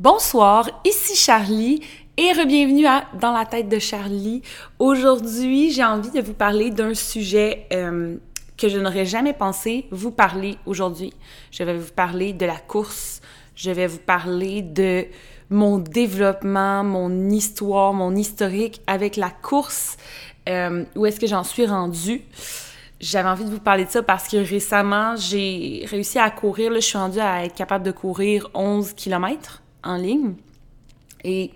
Bonsoir, ici Charlie et re-bienvenue à Dans la tête de Charlie. Aujourd'hui, j'ai envie de vous parler d'un sujet euh, que je n'aurais jamais pensé vous parler aujourd'hui. Je vais vous parler de la course. Je vais vous parler de mon développement, mon histoire, mon historique avec la course. Euh, où est-ce que j'en suis rendue? J'avais envie de vous parler de ça parce que récemment, j'ai réussi à courir. Je suis rendue à être capable de courir 11 km en ligne. Et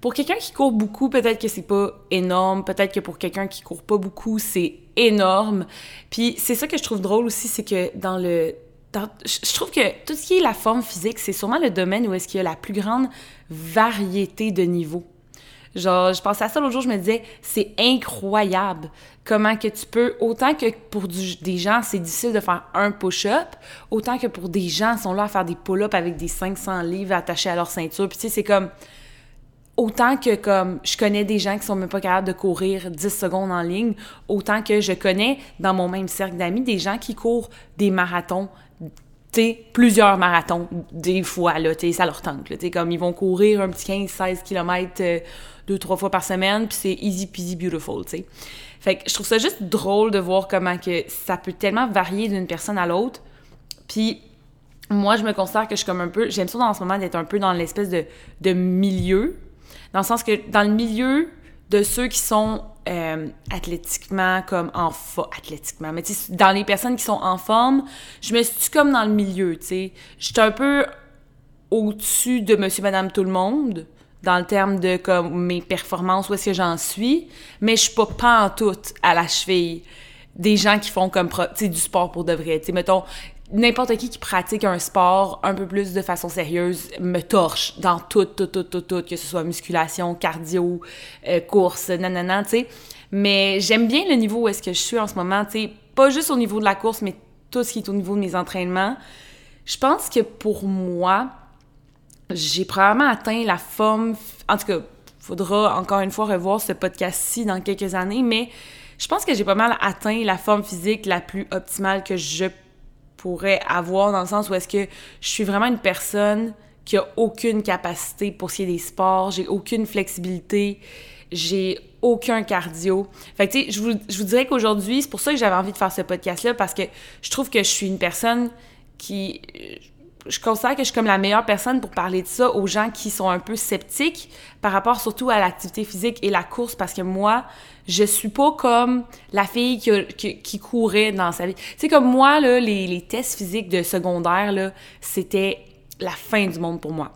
pour quelqu'un qui court beaucoup, peut-être que c'est pas énorme. Peut-être que pour quelqu'un qui court pas beaucoup, c'est énorme. Puis c'est ça que je trouve drôle aussi, c'est que dans le... je trouve que tout ce qui est la forme physique, c'est sûrement le domaine où est-ce qu'il y a la plus grande variété de niveaux. Genre, je pensais à ça l'autre jour, je me disais, c'est incroyable comment que tu peux, autant que pour des gens, c'est difficile de faire un push-up, autant que pour des gens, ils sont là à faire des pull-ups avec des 500 livres attachés à leur ceinture. Puis tu sais, c'est comme, autant que comme je connais des gens qui sont même pas capables de courir 10 secondes en ligne, autant que je connais dans mon même cercle d'amis des gens qui courent des marathons plusieurs marathons, des fois, là, ça leur tente, là, comme ils vont courir un petit 15-16 km deux, trois fois par semaine, puis c'est easy peasy beautiful, tu sais. Fait que je trouve ça juste drôle de voir comment que ça peut tellement varier d'une personne à l'autre. Puis moi, je me considère que je suis comme un peu, j'aime ça dans ce moment d'être un peu dans l'espèce de, de milieu, dans le sens que dans le milieu de ceux qui sont euh, athlétiquement comme en forme, athlétiquement, mais tu sais, dans les personnes qui sont en forme, je me suis comme dans le milieu, tu sais. J'étais un peu au-dessus de monsieur, madame, tout le monde, dans le terme de comme mes performances, où est-ce que j'en suis, mais je suis pas tout à la cheville des gens qui font comme, du sport pour de vrai. Tu mettons, n'importe qui qui pratique un sport un peu plus de façon sérieuse me torche dans tout, tout, tout, tout, tout, que ce soit musculation, cardio, euh, course, nanana, tu sais. Mais j'aime bien le niveau où est-ce que je suis en ce moment, tu sais, pas juste au niveau de la course, mais tout ce qui est au niveau de mes entraînements. Je pense que pour moi, j'ai probablement atteint la forme, en tout cas, faudra encore une fois revoir ce podcast-ci dans quelques années, mais je pense que j'ai pas mal atteint la forme physique la plus optimale que je pourrais avoir dans le sens où est-ce que je suis vraiment une personne qui a aucune capacité pour ce des sports, j'ai aucune flexibilité, j'ai aucun cardio. Fait que, tu sais, je vous, je vous dirais qu'aujourd'hui, c'est pour ça que j'avais envie de faire ce podcast-là, parce que je trouve que je suis une personne qui... Je considère que je suis comme la meilleure personne pour parler de ça aux gens qui sont un peu sceptiques par rapport surtout à l'activité physique et la course, parce que moi, je suis pas comme la fille qui, qui, courait dans sa vie. Tu sais, comme moi, là, les, tests physiques de secondaire, là, c'était la fin du monde pour moi.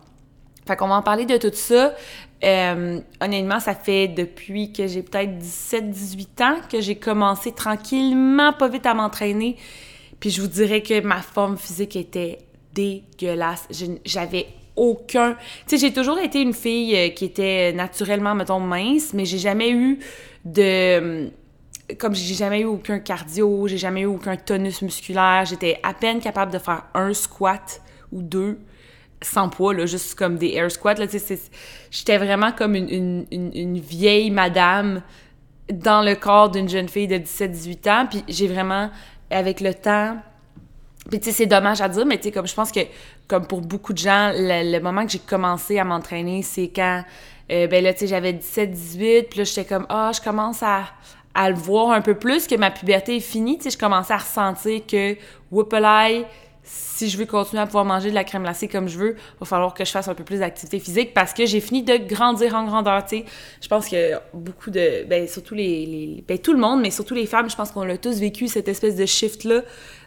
Fait qu'on va en parler de tout ça. Euh, honnêtement, ça fait depuis que j'ai peut-être 17-18 ans que j'ai commencé tranquillement, pas vite à m'entraîner. Puis je vous dirais que ma forme physique était dégueulasse. J'avais aucun... Tu sais, j'ai toujours été une fille euh, qui était naturellement, mettons, mince, mais j'ai jamais eu de comme j'ai jamais eu aucun cardio, j'ai jamais eu aucun tonus musculaire, j'étais à peine capable de faire un squat ou deux sans poids, là, juste comme des air squats. Là, j'étais vraiment comme une, vieille madame dans le corps d'une jeune fille de 17-18 ans. Puis j'ai vraiment, avec le temps, puis tu sais, c'est dommage à dire, mais tu sais, comme je pense que, comme pour beaucoup de gens, le, moment que j'ai commencé à m'entraîner, c'est quand, euh, ben là, tu sais, j'avais 17-18, puis là, j'étais comme, ah, je commence à, à le voir un peu plus, que ma puberté est finie, tu sais, je commençais à ressentir que, whoopalaï, si je veux continuer à pouvoir manger de la crème glacée comme je veux, il va falloir que je fasse un peu plus d'activité physique parce que j'ai fini de grandir en grandeur, tu sais. Je pense que beaucoup de, ben surtout les, les, ben tout le monde, mais surtout les femmes, je pense qu'on a tous vécu cette espèce de shift-là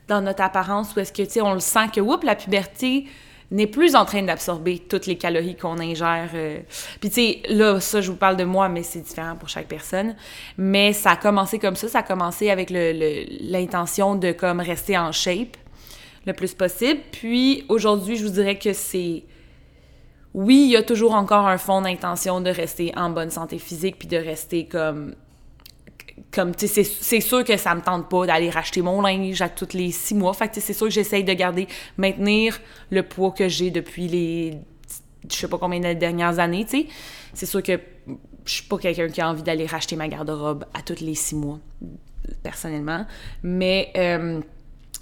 dans notre apparence où est-ce que, tu sais, on le sent que, oups, la puberté n'est plus en train d'absorber toutes les calories qu'on ingère. Euh. Puis tu sais, là, ça, je vous parle de moi, mais c'est différent pour chaque personne. Mais ça a commencé comme ça, ça a commencé avec l'intention de comme rester en shape le plus possible. Puis aujourd'hui, je vous dirais que c'est... Oui, il y a toujours encore un fond d'intention de rester en bonne santé physique puis de rester comme comme tu sais c'est sûr que ça me tente pas d'aller racheter mon linge à tous les six mois fait que c'est sûr que j'essaye de garder maintenir le poids que j'ai depuis les je sais pas combien de dernières années tu sais c'est sûr que je suis pas quelqu'un qui a envie d'aller racheter ma garde-robe à tous les six mois personnellement mais euh,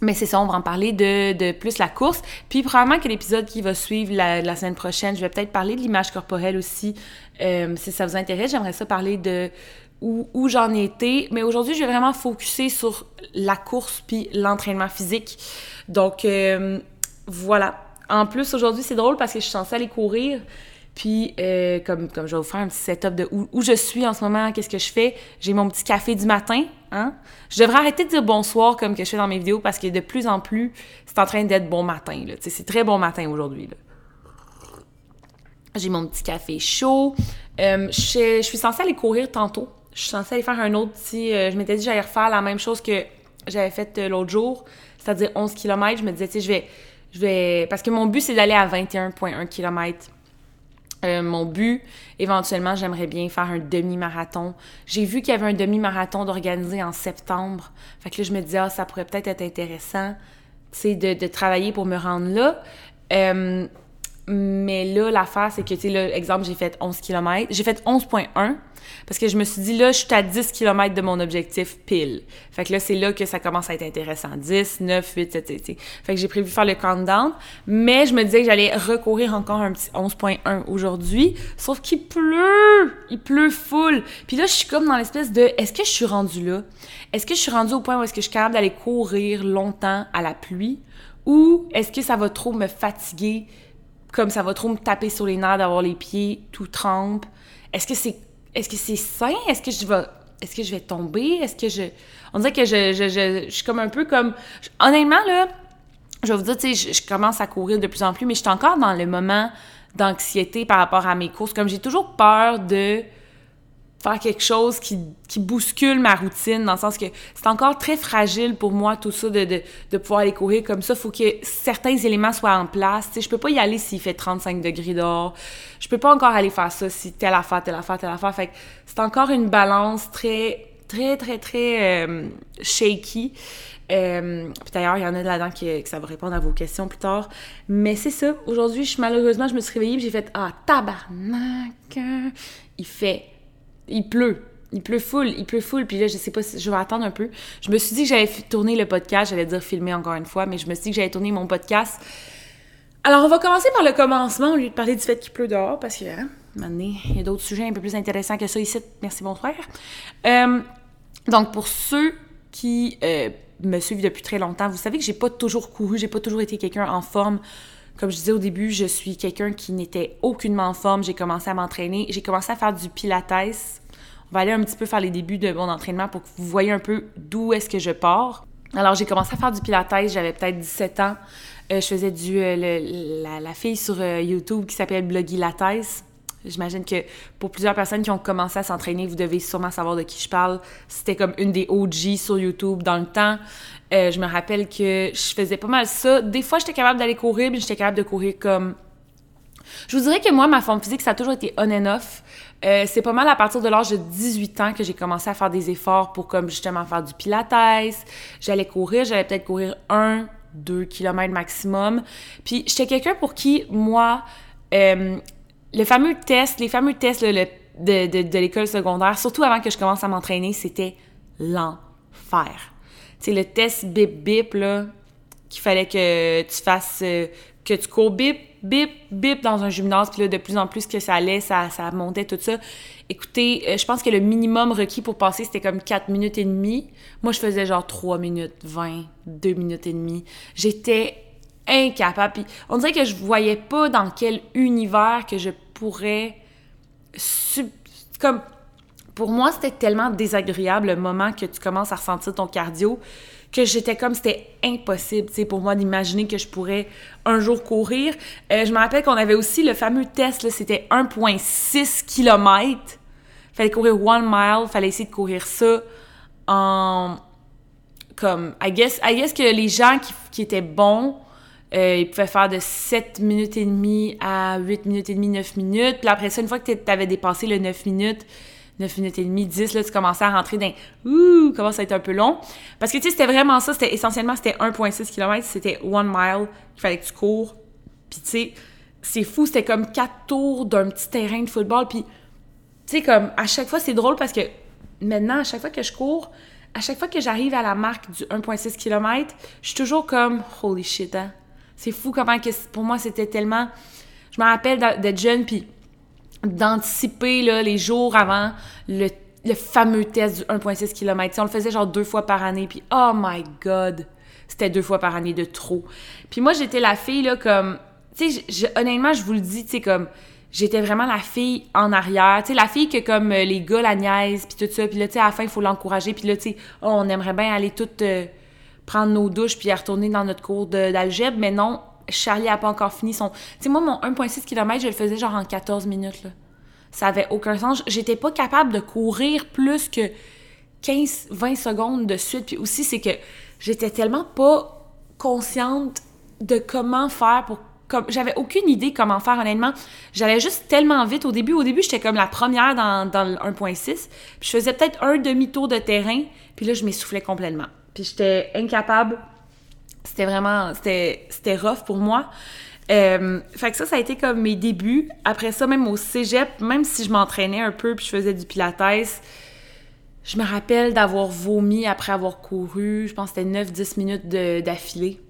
mais c'est ça, on va en parler de, de plus la course. Puis probablement que l'épisode qui va suivre la, semaine prochaine, je vais peut-être parler de l'image corporelle aussi. Euh, si ça vous intéresse, j'aimerais ça parler de où, j'en étais. Mais aujourd'hui, je vais vraiment focuser sur la course puis l'entraînement physique. Donc, euh, voilà. En plus, aujourd'hui, c'est drôle parce que je suis censée aller courir. Puis, euh, comme, comme je vais vous faire un petit setup de où, je suis en ce moment, qu'est-ce que je fais. J'ai mon petit café du matin. Hein? Je devrais arrêter de dire bonsoir comme que je fais dans mes vidéos parce que de plus en plus, c'est en train d'être bon matin. C'est très bon matin aujourd'hui. J'ai mon petit café chaud. Euh, je, suis censée aller courir tantôt. Je suis censée aller faire un autre petit... Euh, je m'étais dit j'allais refaire la même chose que j'avais fait euh, l'autre jour, c'est-à-dire 11 km. Je me disais, tu sais, je vais, je vais... Parce que mon but, c'est d'aller à 21,1 km euh, mon but, éventuellement, j'aimerais bien faire un demi-marathon. J'ai vu qu'il y avait un demi-marathon d'organiser en septembre. Fait que là, je me disais, ah, ça pourrait peut-être être intéressant, tu de, de travailler pour me rendre là. Mais là, l'affaire, c'est que, tu sais, là, exemple, j'ai fait 11 km. J'ai fait 11.1 parce que je me suis dit, là, je suis à 10 km de mon objectif pile. Fait que là, c'est là que ça commence à être intéressant. 10, 9, 8, 7, 7. Fait que j'ai prévu faire le countdown. Mais je me disais que j'allais recourir encore un petit 11.1 aujourd'hui. Sauf qu'il pleut! Il pleut full. Puis là, je suis comme dans l'espèce de, est-ce que je suis rendue là? Est-ce que je suis rendue au point où est-ce que je suis capable d'aller courir longtemps à la pluie? Ou est-ce que ça va trop me fatiguer comme ça va trop me taper sur les nerfs d'avoir les pieds tout trempes. Est-ce que c'est est-ce que c'est sain? Est-ce que je vais est-ce que je vais tomber? Est-ce que je on dirait que je, je, je, je suis comme un peu comme honnêtement là, je vais vous dire tu sais je, commence à courir de plus en plus mais je suis encore dans le moment d'anxiété par rapport à mes courses. Comme j'ai toujours peur de faire quelque chose qui, qui, bouscule ma routine, dans le sens que c'est encore très fragile pour moi, tout ça, de, de, de pouvoir aller courir comme ça. Faut que certains éléments soient en place. Sais, je peux pas y aller s'il fait 35 degrés dehors. Je peux pas encore aller faire ça si telle affaire, telle affaire, telle affaire. Fait c'est encore une balance très, très, très, très euh, shaky. Euh, puis d'ailleurs, il y en a là-dedans qui, que ça va répondre à vos questions plus tard. Mais c'est ça. Aujourd'hui, je, malheureusement, je me suis réveillée j'ai fait « Ah, tabarnak! Il fait il pleut. Il pleut full, il pleut full, puis là, je sais pas si je vais attendre un peu. Je me suis dit que j'allais tourner le podcast, j'allais dire filmer encore une fois, mais je me suis dit que j'allais tourner mon podcast. Alors, on va commencer par le commencement, au lieu de parler du fait qu'il pleut dehors, parce que, hein, il y a d'autres sujets un peu plus intéressants que ça ici. Merci, bonsoir. Euh, donc, pour ceux qui euh, me suivent depuis très longtemps, vous savez que j'ai pas toujours couru, j'ai pas toujours été quelqu'un en forme. Comme je disais au début, je suis quelqu'un qui n'était aucunement en forme. J'ai commencé à m'entraîner. J'ai commencé à faire du pilates on va aller un petit peu faire les débuts de mon entraînement pour que vous voyez un peu d'où est-ce que je pars. Alors, j'ai commencé à faire du pilates, j'avais peut-être 17 ans. Euh, je faisais du euh, la, fille sur euh, YouTube qui s'appelle Bloggy Lattes. J'imagine que pour plusieurs personnes qui ont commencé à s'entraîner, vous devez sûrement savoir de qui je parle. C'était comme une des OG sur YouTube dans le temps. je me rappelle que je faisais pas mal ça. Des fois, j'étais capable d'aller courir, mais j'étais capable de courir comme je vous dirais que moi, ma forme physique, ça a toujours été on and off. Euh, c'est pas mal à partir de l'âge de 18 ans que j'ai commencé à faire des efforts pour comme justement faire du pilates. J'allais courir, j'allais peut-être courir un, deux kilomètres maximum. Puis j'étais quelqu'un pour qui, moi, euh, le fameux test, les fameux tests de, l'école secondaire, surtout avant que je commence à m'entraîner, c'était l'enfer. C'est le test bip bip, là, qu'il fallait que tu fasses, euh, que tu cours bip, bip, bip dans un gymnase, puis là, de plus en plus que ça allait, ça, ça montait, tout ça. Écoutez, euh, je pense que le minimum requis pour passer, c'était comme 4 minutes et demie. Moi, je faisais genre 3 minutes 20, 2 minutes et demie. J'étais incapable. Puis on dirait que je voyais pas dans quel univers que je pourrais... Comme... Pour moi, c'était tellement désagréable le moment que tu commences à ressentir ton cardio que j'étais comme c'était impossible, tu pour moi d'imaginer que je pourrais un jour courir. Euh, je me rappelle qu'on avait aussi le fameux test, c'était 1,6 km. Fallait courir one mile, fallait essayer de courir ça en comme I guess, I guess que les gens qui, qui étaient bons euh, ils pouvaient faire de 7 minutes et demie à 8 minutes et demie, 9 minutes. Puis après ça, une fois que tu avais dépassé le 9 minutes, 9 minutes et demie, 10, là, tu commençais à rentrer dans ouh, commence à être un peu long. Parce que tu sais, c'était vraiment ça, c'était essentiellement c'était 1.6 km, c'était one mile, il fallait que tu cours. Puis tu sais, c'est fou, c'était comme quatre tours d'un petit terrain de football. Puis tu sais, comme à chaque fois, c'est drôle parce que maintenant, à chaque fois que je cours, à chaque fois que j'arrive à la marque du 1.6 km, je suis toujours comme holy shit, hein? C'est fou comment que pour moi c'était tellement. Je me rappelle d'être jeune puis d'anticiper les jours avant le, fameux test du 1.6 km. on le faisait genre deux fois par année puis oh my god, c'était deux fois par année de trop. Puis moi j'étais la fille là comme tu sais honnêtement je vous le dis tu comme j'étais vraiment la fille en arrière, tu la fille que comme les gars la niaise puis tout ça puis là tu sais à la fin il faut l'encourager puis là tu oh, on aimerait bien aller toutes euh, prendre nos douches puis retourner dans notre cours d'algèbre mais non Charlie a pas encore fini son tu sais moi mon 1.6 km je le faisais genre en 14 minutes là. Ça avait aucun sens, j'étais pas capable de courir plus que 15 20 secondes de suite puis aussi c'est que j'étais tellement pas consciente de comment faire pour j'avais aucune idée comment faire honnêtement. J'allais juste tellement vite au début. Au début, j'étais comme la première dans, dans le 1.6. Puis je faisais peut-être un demi-tour de terrain. Puis là, je m'essoufflais complètement. Puis j'étais incapable. C'était vraiment... C'était, rough pour moi. Euh, fait que ça, ça a été comme mes débuts. Après ça, même au cégep, même si je m'entraînais un peu puis je faisais du pilates, je me rappelle d'avoir vomi après avoir couru. Je pense que c'était 9-10 minutes d'affilée.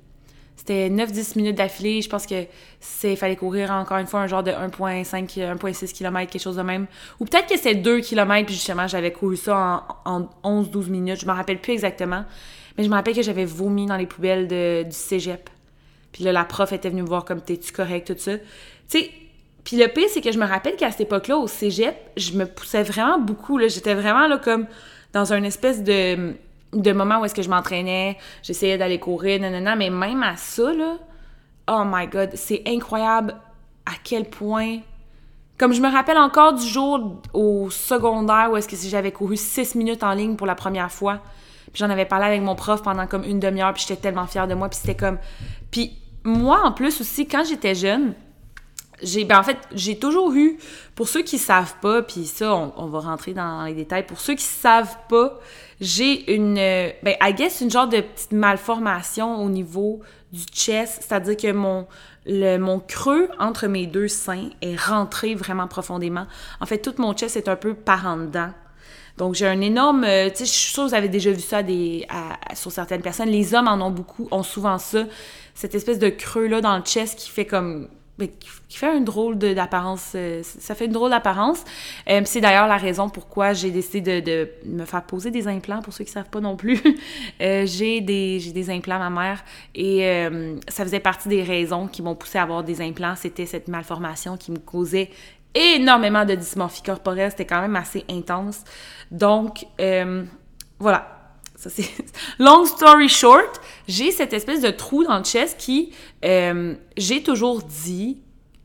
C'était 9-10 minutes d'affilée. Je pense que c'est fallait courir encore une fois un genre de 1.5 1.6 km, quelque chose de même. Ou peut-être que c'est 2 km, puis justement, j'avais couru ça en, 11-12 minutes. Je me rappelle plus exactement. Mais je me rappelle que j'avais vomi dans les poubelles de, du cégep. Puis là, la prof était venue me voir comme t'es-tu correct, tout ça? Tu sais, puis le pire, c'est que je me rappelle qu'à cette époque-là, au cégep, je me poussais vraiment beaucoup. J'étais vraiment là comme dans une espèce de de moments où est-ce que je m'entraînais, j'essayais d'aller courir, nanana, mais même à ça, là, oh my god, c'est incroyable à quel point... Comme je me rappelle encore du jour au secondaire où est-ce que j'avais couru six minutes en ligne pour la première fois, puis j'en avais parlé avec mon prof pendant comme une demi-heure, puis j'étais tellement fière de moi, puis c'était comme... Puis moi, en plus aussi, quand j'étais jeune, j'ai ben en fait j'ai toujours eu pour ceux qui savent pas puis ça on, va rentrer dans les détails pour ceux qui savent pas j'ai une ben I guess une genre de petite malformation au niveau du chest c'est-à-dire que mon le mon creux entre mes deux seins est rentré vraiment profondément en fait tout mon chest est un peu par en dedans donc, j'ai un énorme. Euh, tu sais, je suis sûre que vous avez déjà vu ça des, sur certaines personnes. Les hommes en ont beaucoup, ont souvent ça. Cette espèce de creux-là dans le chest qui fait comme qui fait un drôle d'apparence. Euh, ça fait une drôle d'apparence. Euh, c'est d'ailleurs la raison pourquoi j'ai décidé de, me faire poser des implants, pour ceux qui ne savent pas non plus. Euh, j'ai des, des implants, ma mère, et ça faisait partie des raisons qui m'ont poussé à avoir des implants. C'était cette malformation qui me causait énormément de dysmorphie corporelle. C'était quand même assez intense. Donc, voilà long story short, j'ai cette espèce de trou dans le chest qui euh, j'ai toujours dit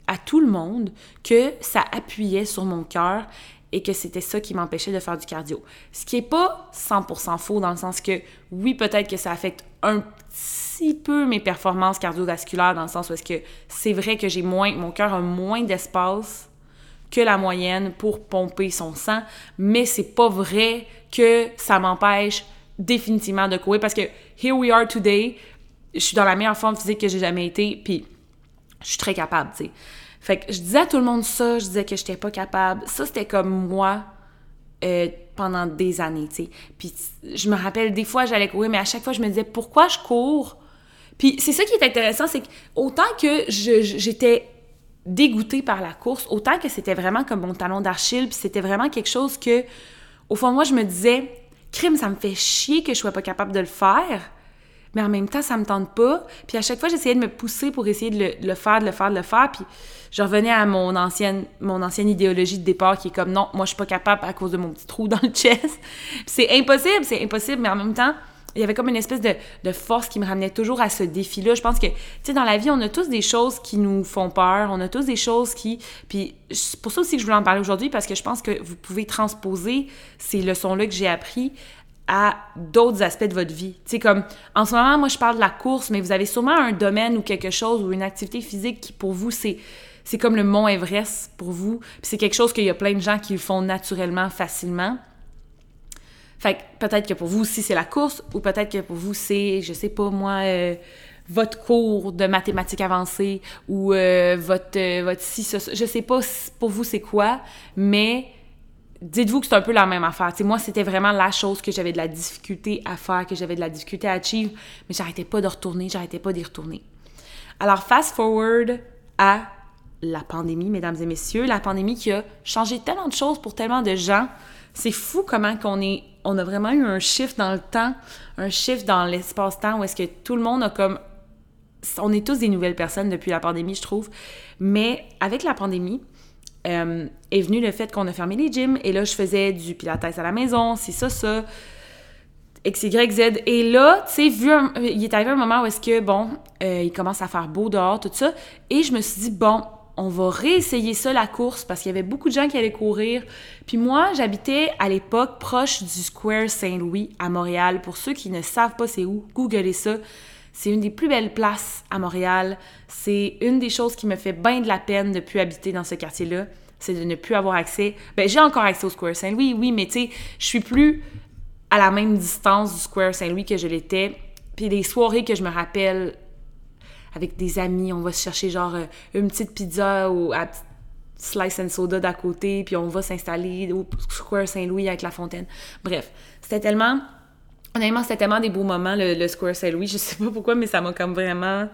à tout le monde que ça appuyait sur mon cœur et que c'était ça qui m'empêchait de faire du cardio. Ce qui est pas 100% faux dans le sens que oui, peut-être que ça affecte un petit peu mes performances cardiovasculaires dans le sens où est-ce que c'est vrai que j'ai moins mon cœur a moins d'espace que la moyenne pour pomper son sang, mais c'est pas vrai que ça m'empêche définitivement de courir parce que here we are today, je suis dans la meilleure forme physique que j'ai jamais été, puis je suis très capable, tu sais. Fait que je disais à tout le monde ça, je disais que j'étais pas capable. Ça, c'était comme moi euh, pendant des années, tu sais. Puis je me rappelle, des fois, j'allais courir, mais à chaque fois, je me disais, pourquoi je cours? Puis c'est ça qui est intéressant, c'est que autant que j'étais dégoûtée par la course, autant que c'était vraiment comme mon talon d'Achille, puis c'était vraiment quelque chose que, au fond moi, je me disais, crime, ça me fait chier que je sois pas capable de le faire, mais en même temps, ça me tente pas. Puis à chaque fois, j'essayais de me pousser pour essayer de le, faire, de le faire, de le faire. Puis je revenais à mon ancienne, mon ancienne idéologie de départ qui est comme non, moi je suis pas capable à cause de mon petit trou dans le chest. c'est impossible, c'est impossible, mais en même temps, il y avait comme une espèce de, force qui me ramenait toujours à ce défi-là. Je pense que, tu sais, dans la vie, on a tous des choses qui nous font peur, on a tous des choses qui... Puis c'est pour ça aussi que je voulais en parler aujourd'hui, parce que je pense que vous pouvez transposer ces leçons-là que j'ai appris à d'autres aspects de votre vie. Tu sais, comme, en ce moment, moi, je parle de la course, mais vous avez sûrement un domaine ou quelque chose ou une activité physique qui, pour vous, c'est c'est comme le mont Everest pour vous. Puis c'est quelque chose qu'il y a plein de gens qui le font naturellement, facilement. Fait que peut-être que pour vous aussi c'est la course, ou peut-être que pour vous c'est, je sais pas moi, euh, votre cours de mathématiques avancées, ou euh, votre, euh, votre si, je sais pas pour vous c'est quoi, mais dites-vous que c'est un peu la même affaire. Moi, c'était vraiment la chose que j'avais de la difficulté à faire, que j'avais de la difficulté à achieve, mais j'arrêtais pas de retourner, j'arrêtais pas d'y retourner. Alors, fast forward à la pandémie, mesdames et messieurs, la pandémie qui a changé tellement de choses pour tellement de gens. C'est fou comment qu'on est, on a vraiment eu un shift dans le temps, un shift dans l'espace-temps où est-ce que tout le monde a comme, on est tous des nouvelles personnes depuis la pandémie, je trouve. Mais avec la pandémie, euh, est venu le fait qu'on a fermé les gyms et là, je faisais du pilates à la maison, c'est ça, ça. X, Y, Z. Et là, tu sais, vu, il est arrivé un moment où est-ce que, bon, euh, il commence à faire beau dehors, tout ça. Et je me suis dit, bon, on va réessayer ça, la course, parce qu'il y avait beaucoup de gens qui allaient courir. Puis moi, j'habitais à l'époque proche du Square Saint-Louis à Montréal. Pour ceux qui ne savent pas c'est où, googlez ça. C'est une des plus belles places à Montréal. C'est une des choses qui me fait bien de la peine de plus habiter dans ce quartier-là. C'est de ne plus avoir accès. Ben, j'ai encore accès au Square Saint-Louis, oui, mais tu sais, je suis plus à la même distance du Square Saint-Louis que je l'étais. Puis des soirées que je me rappelle avec des amis, on va se chercher genre euh, une petite pizza ou à slice and soda d'à côté, puis on va s'installer au Square Saint-Louis avec la fontaine. Bref, c'était tellement Honnêtement, c'était tellement des beaux moments, le, Square Saint-Louis. Je sais pas pourquoi, mais ça m'a comme vraiment.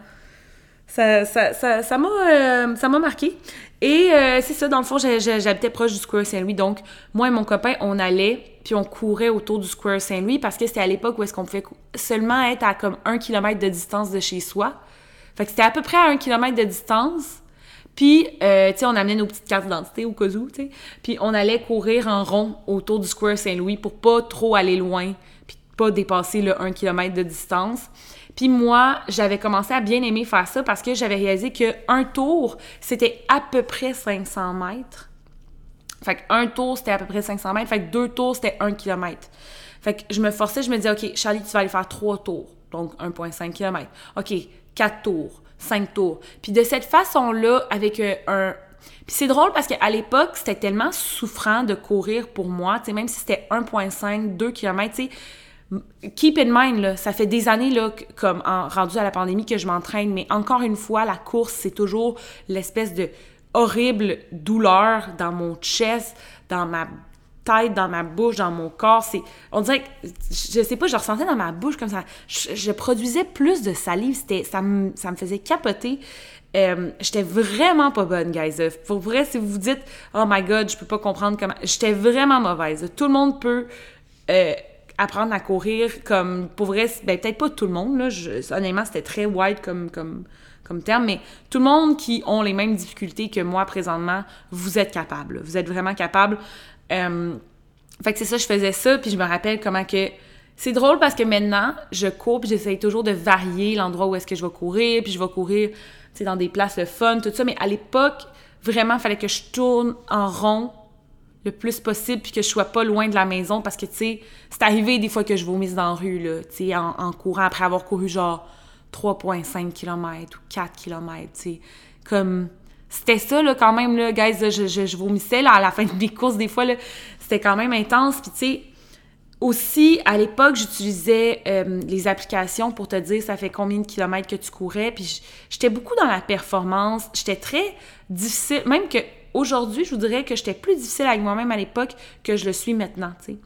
Ça, ça, ça, ça m'a euh, marqué. Et euh, c'est ça, dans le fond, j'habitais proche du Square Saint-Louis. Donc, moi et mon copain, on allait, puis on courait autour du Square Saint-Louis parce que c'était à l'époque où est-ce qu'on pouvait seulement être à comme un kilomètre de distance de chez soi. Fait que c'était à peu près à un kilomètre de distance. Puis, euh, tu sais, on amenait nos petites cartes d'identité au cas tu sais. Puis, on allait courir en rond autour du Square Saint-Louis pour pas trop aller loin pas dépasser le 1 km de distance. Puis moi, j'avais commencé à bien aimer faire ça parce que j'avais réalisé qu'un tour, c'était à peu près 500 mètres. Fait qu'un tour, c'était à peu près 500 mètres. Fait que deux tours, c'était 1 km. Fait que je me forçais, je me disais, OK, Charlie, tu vas aller faire trois tours. Donc 1,5 km. OK, quatre tours, cinq tours. Puis de cette façon-là, avec euh, un, puis c'est drôle parce qu'à l'époque, c'était tellement souffrant de courir pour moi, tu sais, même si c'était 1,5, 2 km, tu sais, keep in mind, là, ça fait des années, là, comme en, rendu à la pandémie, que je m'entraîne, mais encore une fois, la course, c'est toujours l'espèce de horrible douleur dans mon chest, dans ma tête, dans ma bouche, dans mon corps. C'est, on dirait que, je sais pas, je ressentais dans ma bouche comme ça. Je, produisais plus de salive. C'était, ça me, ça me faisait capoter. Euh, j'étais vraiment pas bonne, guys. Pour vrai, si vous vous dites, oh my god, je peux pas comprendre comment. J'étais vraiment mauvaise. Tout le monde peut. Euh, apprendre à courir comme pour vrai ben peut-être pas tout le monde là honnêtement c'était très wide comme comme comme terme mais tout le monde qui ont les mêmes difficultés que moi présentement vous êtes capable vous êtes vraiment capable euh, fait que c'est ça je faisais ça puis je me rappelle comment que c'est drôle parce que maintenant je cours puis j'essaye toujours de varier l'endroit où est-ce que je vais courir puis je vais courir tu sais dans des places le fun tout ça mais à l'époque vraiment il fallait que je tourne en rond le plus possible puis que je sois pas loin de la maison parce que, tu sais, c'est arrivé des fois que je vomisse dans la rue, là, tu sais, en, courant après avoir couru genre 3,5 km ou 4 km, tu sais. Comme, c'était ça, là, quand même, là, guys, je, je, vomissais, là, à la fin de mes courses, des fois, là, c'était quand même intense, puis tu sais, aussi, à l'époque, j'utilisais euh, les applications pour te dire ça fait combien de kilomètres que tu courais. Puis j'étais beaucoup dans la performance. J'étais très difficile. Même que aujourd'hui, je vous dirais que j'étais plus difficile avec moi-même à l'époque que je le suis maintenant, tu sais.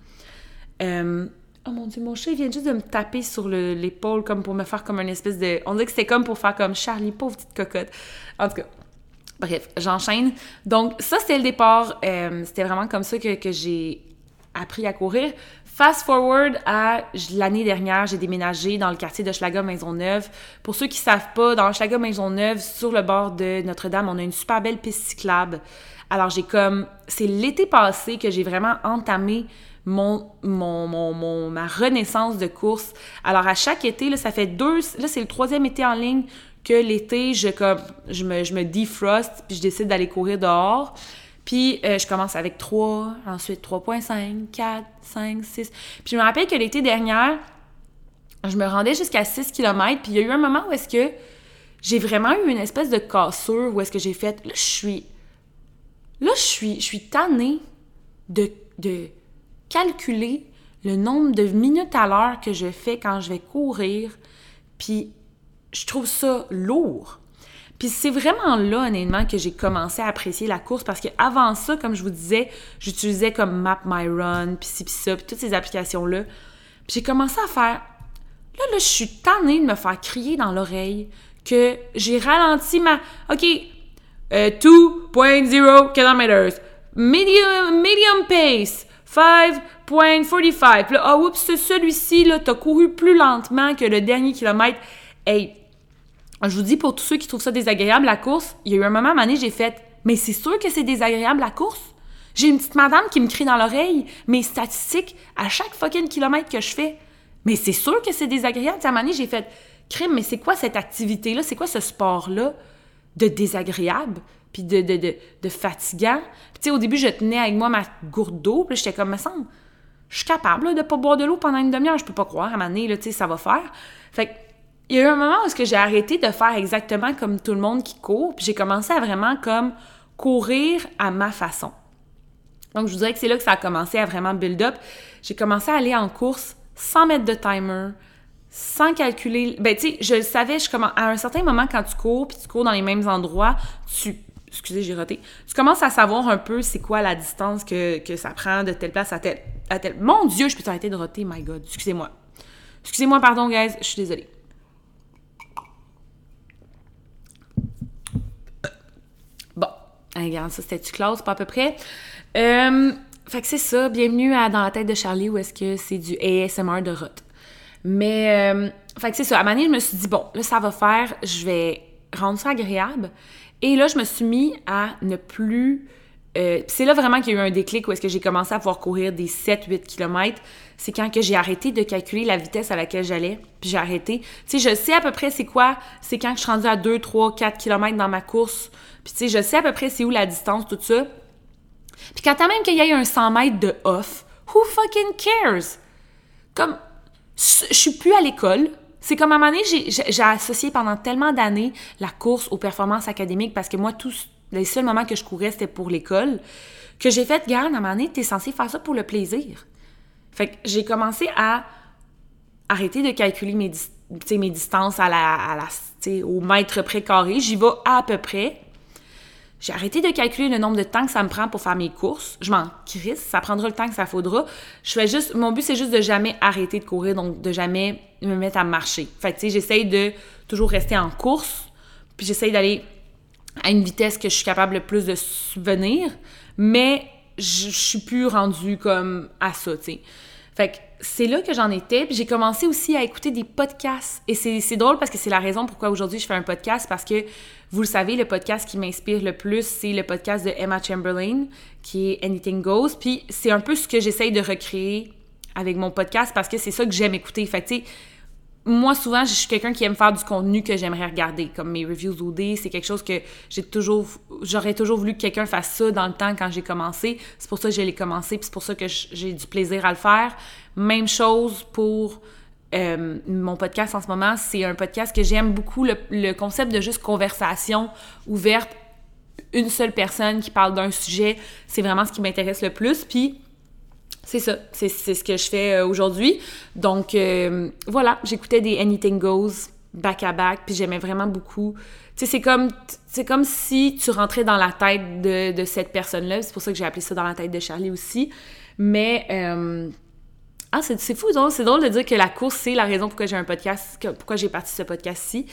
Euh, oh mon Dieu, mon chat, il vient juste de me taper sur l'épaule comme pour me faire comme une espèce de... On dirait que c'était comme pour faire comme Charlie, pauvre petite cocotte. En tout cas, bref, j'enchaîne. Donc, ça, c'était le départ. Euh, c'était vraiment comme ça que, j'ai appris à courir. Fast forward à l'année dernière, j'ai déménagé dans le quartier de Schlager Maisonneuve. Pour ceux qui savent pas, dans Schlager Maisonneuve, sur le bord de Notre-Dame, on a une super belle piste cyclable. Alors j'ai comme c'est l'été passé que j'ai vraiment entamé mon, ma renaissance de course. Alors à chaque été, là, ça fait deux, là c'est le troisième été en ligne que l'été, je comme je me, je me defrost puis je décide d'aller courir dehors. Puis euh, je commence avec 3, ensuite 3.5, 4, 5, 6. Puis je me rappelle que l'été dernier, je me rendais jusqu'à 6 km. Puis il y a eu un moment où est-ce que j'ai vraiment eu une espèce de cassure où est-ce que j'ai fait, là je suis, là je suis, je suis tannée de, de calculer le nombre de minutes à l'heure que je fais quand je vais courir. Puis je trouve ça lourd. Puis c'est vraiment là, honnêtement, que j'ai commencé à apprécier la course parce que avant ça, comme je vous disais, j'utilisais comme Map My Run, puis ci, puis ça, puis toutes ces applications-là. Puis j'ai commencé à faire. Là, là, je suis tannée de me faire crier dans l'oreille que j'ai ralenti ma. OK, 2.0 km. Medium, medium pace. 5.45. Puis là, oh, oups, celui-ci, là, t'as couru plus lentement que le dernier kilomètre. Hey, je vous dis, pour tous ceux qui trouvent ça désagréable, la course, il y a eu un moment, à j'ai fait, mais c'est sûr que c'est désagréable, la course? J'ai une petite madame qui me crie dans l'oreille mes statistiques à chaque fucking kilomètre que je fais. Mais c'est sûr que c'est désagréable. à un moment j'ai fait, crime, mais c'est quoi cette activité-là? C'est quoi ce sport-là de désagréable? Puis de, de, de, fatigant? Puis tu sais, au début, je tenais avec moi ma gourde d'eau. Puis j'étais comme, me semble, je suis capable de pas boire de l'eau pendant une demi-heure. Je peux pas croire, à un moment donné, là, tu ça va faire. Fait que il y a eu un moment où j'ai arrêté de faire exactement comme tout le monde qui court, puis j'ai commencé à vraiment comme courir à ma façon. Donc, je vous dirais que c'est là que ça a commencé à vraiment build up. J'ai commencé à aller en course sans mettre de timer, sans calculer. Ben, tu sais, je le savais, je commence, à un certain moment, quand tu cours, puis tu cours dans les mêmes endroits, tu. Excusez, j'ai raté. Tu commences à savoir un peu c'est quoi la distance que, que, ça prend de telle place à telle, à telle. Mon Dieu, je peux t'arrêter de roter, my God. Excusez-moi. Excusez-moi, pardon, guys, je suis désolée. Regarde, ça, c'était-tu classe, pas à peu près? Euh, fait que c'est ça. Bienvenue à Dans la tête de Charlie, où est-ce que c'est du ASMR de rot. Mais, euh, fait que c'est ça. À un moment je me suis dit, bon, là, ça va faire, je vais rendre ça agréable. Et là, je me suis mis à ne plus euh, c'est là vraiment qu'il y a eu un déclic où est-ce que j'ai commencé à pouvoir courir des 7-8 km. C'est quand que j'ai arrêté de calculer la vitesse à laquelle j'allais, puis j'ai arrêté. Tu sais, je sais à peu près c'est quoi, c'est quand je suis rendue à 2, 3, 4 km dans ma course. Puis tu sais, je sais à peu près c'est où la distance, tout ça. Puis quand même qu'il y ait un 100 mètres de off, who fucking cares? Comme, je suis plus à l'école, c'est comme à un moment donné, j'ai associé pendant tellement d'années la course aux performances académiques parce que moi, tout, les seuls moments que je courais, c'était pour l'école. Que j'ai fait, garde, à un moment donné, t'es censé faire ça pour le plaisir. Fait que j'ai commencé à arrêter de calculer mes, mes distances à la, à la, au mètre près carré. J'y vais à peu près. J'ai arrêté de calculer le nombre de temps que ça me prend pour faire mes courses. Je m'en crisse, ça prendra le temps que ça faudra. Je fais juste, mon but c'est juste de jamais arrêter de courir, donc de jamais me mettre à marcher. Fait tu sais, j'essaye de toujours rester en course, puis j'essaye d'aller à une vitesse que je suis capable le plus de subvenir, mais je, suis plus rendue comme à ça, tu sais. Fait que c'est là que j'en étais. Puis j'ai commencé aussi à écouter des podcasts. Et c'est drôle parce que c'est la raison pourquoi aujourd'hui je fais un podcast. Parce que, vous le savez, le podcast qui m'inspire le plus, c'est le podcast de Emma Chamberlain, qui est Anything Goes. Puis c'est un peu ce que j'essaye de recréer avec mon podcast parce que c'est ça que j'aime écouter. Fait tu sais, moi, souvent, je suis quelqu'un qui aime faire du contenu que j'aimerais regarder, comme mes reviews OD. C'est quelque chose que j'ai toujours, j'aurais toujours voulu que quelqu'un fasse ça dans le temps quand j'ai commencé. C'est pour ça que j'ai commencé, puis c'est pour ça que j'ai du plaisir à le faire. Même chose pour euh, mon podcast en ce moment. C'est un podcast que j'aime beaucoup, le, le concept de juste conversation ouverte, une seule personne qui parle d'un sujet. C'est vraiment ce qui m'intéresse le plus. Puis, c'est ça, c'est ce que je fais euh, aujourd'hui. Donc euh, voilà, j'écoutais des Anything Goes back à back, puis j'aimais vraiment beaucoup. Tu sais, c'est comme, comme si tu rentrais dans la tête de, de cette personne-là. C'est pour ça que j'ai appelé ça dans la tête de Charlie aussi. Mais euh, ah, c'est fou, c'est drôle de dire que la course, c'est la raison pourquoi j'ai un podcast, pourquoi j'ai parti ce podcast-ci.